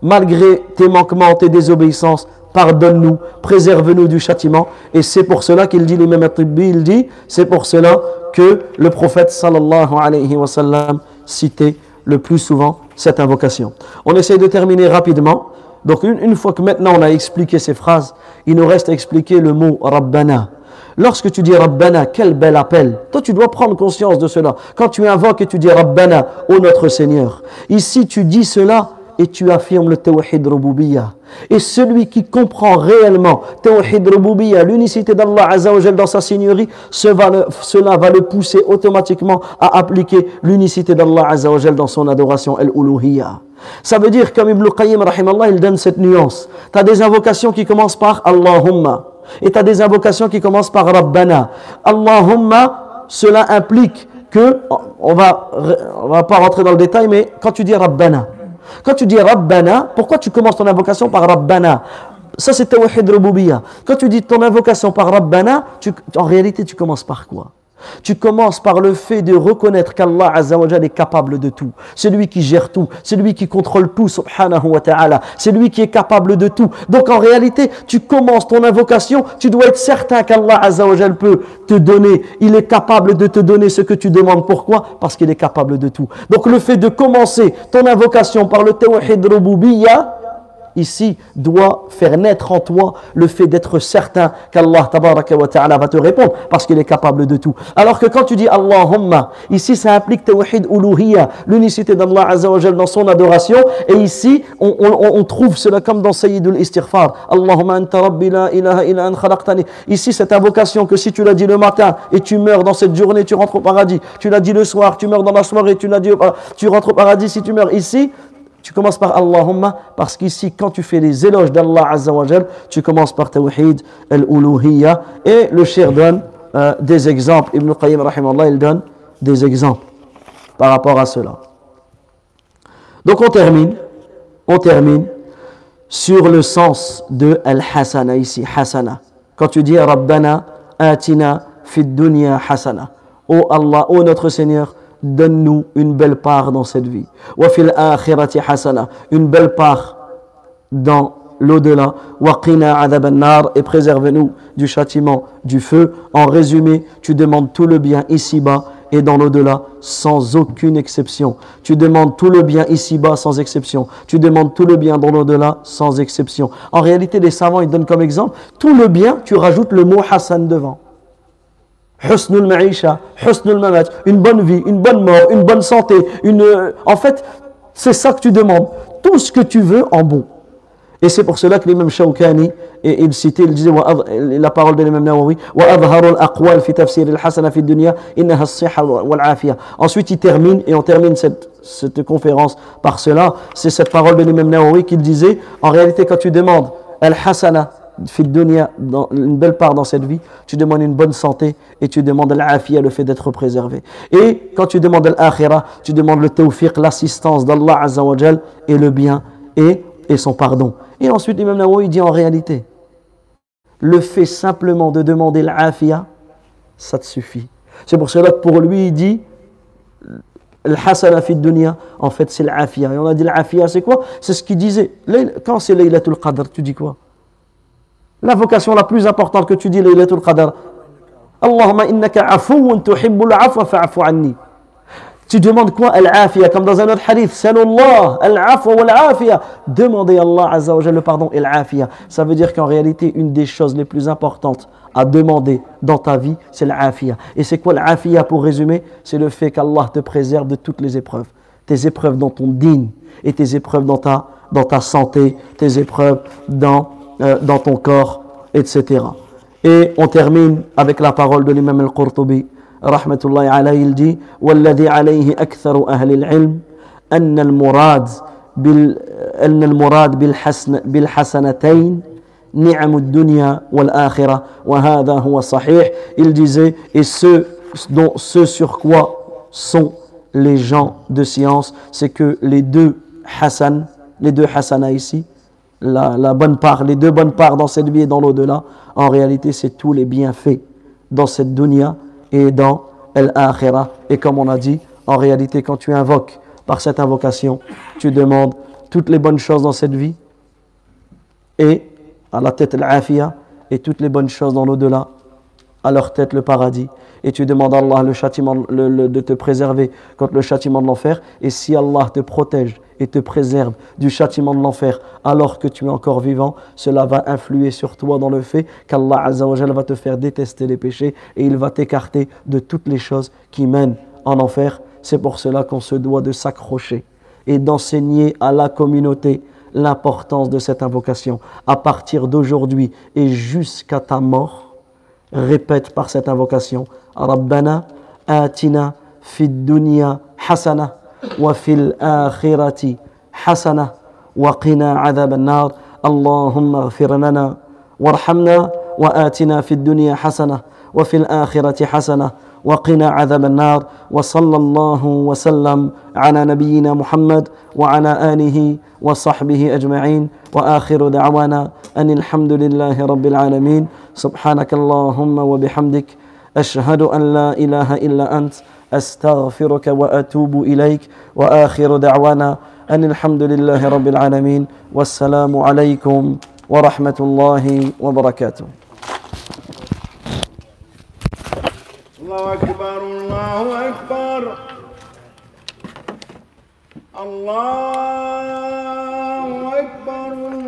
Speaker 3: Malgré tes manquements, tes désobéissances, pardonne-nous, préserve-nous du châtiment. Et c'est pour cela qu'il dit, l'imam At-Tibbi, il dit, c'est pour cela que le prophète sallallahu alayhi wa sallam citait le plus souvent cette invocation. On essaie de terminer rapidement. Donc une, fois que maintenant on a expliqué ces phrases, il nous reste à expliquer le mot Rabbana. Lorsque tu dis Rabbana, quel bel appel. Toi, tu dois prendre conscience de cela. Quand tu invoques et tu dis Rabbana, ô notre Seigneur. Ici, tu dis cela et tu affirmes le Tawhid. Et celui qui comprend réellement Tawhid Rububiyya, l'unicité d'Allah Azza wa Jal dans sa seigneurie, cela va le pousser automatiquement à appliquer l'unicité d'Allah Azza wa Jal dans son adoration, Al-Uluhiyya. Ça veut dire, comme Ibn Qayyim, il donne cette nuance. Tu des invocations qui commencent par Allahumma. Et tu des invocations qui commencent par Rabbana. Allahumma, cela implique que, on va, on va pas rentrer dans le détail, mais quand tu dis Rabbana, quand tu dis Rabbana, pourquoi tu commences ton invocation par Rabbana? Ça, c'est Tawhid Rububiyya. Quand tu dis ton invocation par Rabbana, en réalité, tu commences par quoi? Tu commences par le fait de reconnaître qu'Allah Azzawajal est capable de tout. C'est lui qui gère tout. C'est lui qui contrôle tout, subhanahu wa ta'ala. C'est lui qui est capable de tout. Donc en réalité, tu commences ton invocation, tu dois être certain qu'Allah Azzawajal peut te donner. Il est capable de te donner ce que tu demandes. Pourquoi? Parce qu'il est capable de tout. Donc le fait de commencer ton invocation par le tawhid rububiyya, ici doit faire naître en toi le fait d'être certain qu'Allah va te répondre parce qu'il est capable de tout. Alors que quand tu dis Allahumma, ici ça implique tawhid uluhiyya, l'unicité d'Allah azza wa jal dans son adoration et ici on, on- trouve cela comme dans Sayyidul Istighfar. Allahumma anta rabbi la ilaha illa an khalaqtani. Ici cette invocation que si tu l'as dit le matin et tu meurs dans cette journée, tu rentres au paradis. Tu l'as dit le soir, tu meurs dans la soirée, tu l'as dit tu rentres au paradis si tu meurs ici. Tu commences par Allahumma parce qu'ici, quand tu fais les éloges d'Allah Azza wa Jal, tu commences par Tawhid al-Uluhiyya. Et le cher donne euh, des exemples. Ibn Qayyim, rahimallah, il donne des exemples par rapport à cela. Donc on termine, on termine sur le sens de al-hasana ici, hasana. Quand tu dis Rabbana atina fid dunya hasana. Oh Allah, oh notre Seigneur, donne-nous une belle part dans cette vie. Wa fil akhirati hasana, une belle part dans l'au-delà. Wa qina an-nar et préserve-nous du châtiment du feu. En résumé, tu demandes tout le bien ici-bas et dans l'au-delà sans aucune exception. Tu demandes tout le bien ici-bas sans exception. Tu demandes tout le bien dans l'au-delà sans exception. En réalité, les savants ils donnent comme exemple tout le bien, tu rajoutes le mot Hassan devant une bonne vie, une bonne mort, une bonne santé, une... Euh, en fait, c'est ça que tu demandes. Tout ce que tu veux en bon. Et c'est pour cela que l'imam Shawkani, et il citait, il disait, la parole de l'imam Nawawi, Ensuite, il termine, et on termine cette, cette conférence par cela, c'est cette parole de l'imam Nawawi qu'il disait, en réalité, quand tu demandes, al-hasana, dans une belle part dans cette vie, tu demandes une bonne santé et tu demandes l'afia, le fait d'être préservé. Et quand tu demandes l'akhira, tu demandes le tawfiq, l'assistance d'Allah Azza wa Jal et le bien et, et son pardon. Et ensuite, l'imam Nawawi dit en réalité, le fait simplement de demander l'afia, ça te suffit. C'est pour cela que pour lui, il dit, Al-hasana dunya, en fait, c'est l'afia. Et on a dit l'afia, c'est quoi? C'est ce qu'il disait. Quand c'est Laylatul Qadr, tu dis quoi? L'invocation la plus importante que tu dis, Laylatul Qadr. Allahumma innaka afoun tuhibbul afwa fa'afu anni. Tu demandes quoi? Al-afia, comme dans un autre hadith. Salullah, al-afwa wal-afia. Demandez à Allah Azza wa le pardon et l'afia. Ça veut dire qu'en réalité, une des choses les plus importantes à demander dans ta vie, c'est l'afia. Et c'est quoi l'afia pour résumer? C'est le fait qu'Allah te préserve de toutes les épreuves. Tes épreuves dans ton digne et tes épreuves dans ta, dans ta santé, tes épreuves dans, euh, dans ton corps, etc. Et on termine avec la parole de l'imam al-Qurtubi. رحمة الله عليه الدي والذي عليه أكثر أهل العلم أن المراد بال أن المراد بالحسن بالحسنتين نعم الدنيا والآخرة وهذا هو صحيح il disait et ce dont ce sur quoi sont les gens de science c'est que les deux Hassan les deux Hassana ici la, la bonne part les deux bonnes parts dans cette vie et dans l'au-delà en réalité c'est tous les bienfaits dans cette dunya et dans l'akhirah. Et comme on a dit, en réalité, quand tu invoques par cette invocation, tu demandes toutes les bonnes choses dans cette vie et à la tête l'afia et toutes les bonnes choses dans l'au-delà, à leur tête le paradis. Et tu demandes à Allah le châtiment, de te préserver contre le châtiment de l'enfer. Et si Allah te protège et te préserve du châtiment de l'enfer alors que tu es encore vivant, cela va influer sur toi dans le fait qu'Allah Azza wa Jalla va te faire détester les péchés et il va t'écarter de toutes les choses qui mènent en enfer. C'est pour cela qu'on se doit de s'accrocher et d'enseigner à la communauté l'importance de cette invocation. À partir d'aujourd'hui et jusqu'à ta mort, répète par cette invocation ربنا آتنا في الدنيا حسنة وفي الآخرة حسنة وقنا عذاب النار. اللهم اغفر لنا وارحمنا وآتنا في الدنيا حسنة وفي الآخرة حسنة وقنا عذاب النار. وصلى الله وسلم على نبينا محمد وعلى آله وصحبه أجمعين. وآخر دعوانا أن الحمد لله رب العالمين. سبحانك اللهم وبحمدك أشهد أن لا إله إلا أنت أستغفرك وأتوب إليك. وآخر دعوانا أن الحمد لله رب العالمين. والسلام عليكم ورحمة الله وبركاته.
Speaker 4: الله أكبر الله أكبر. الله أكبر الله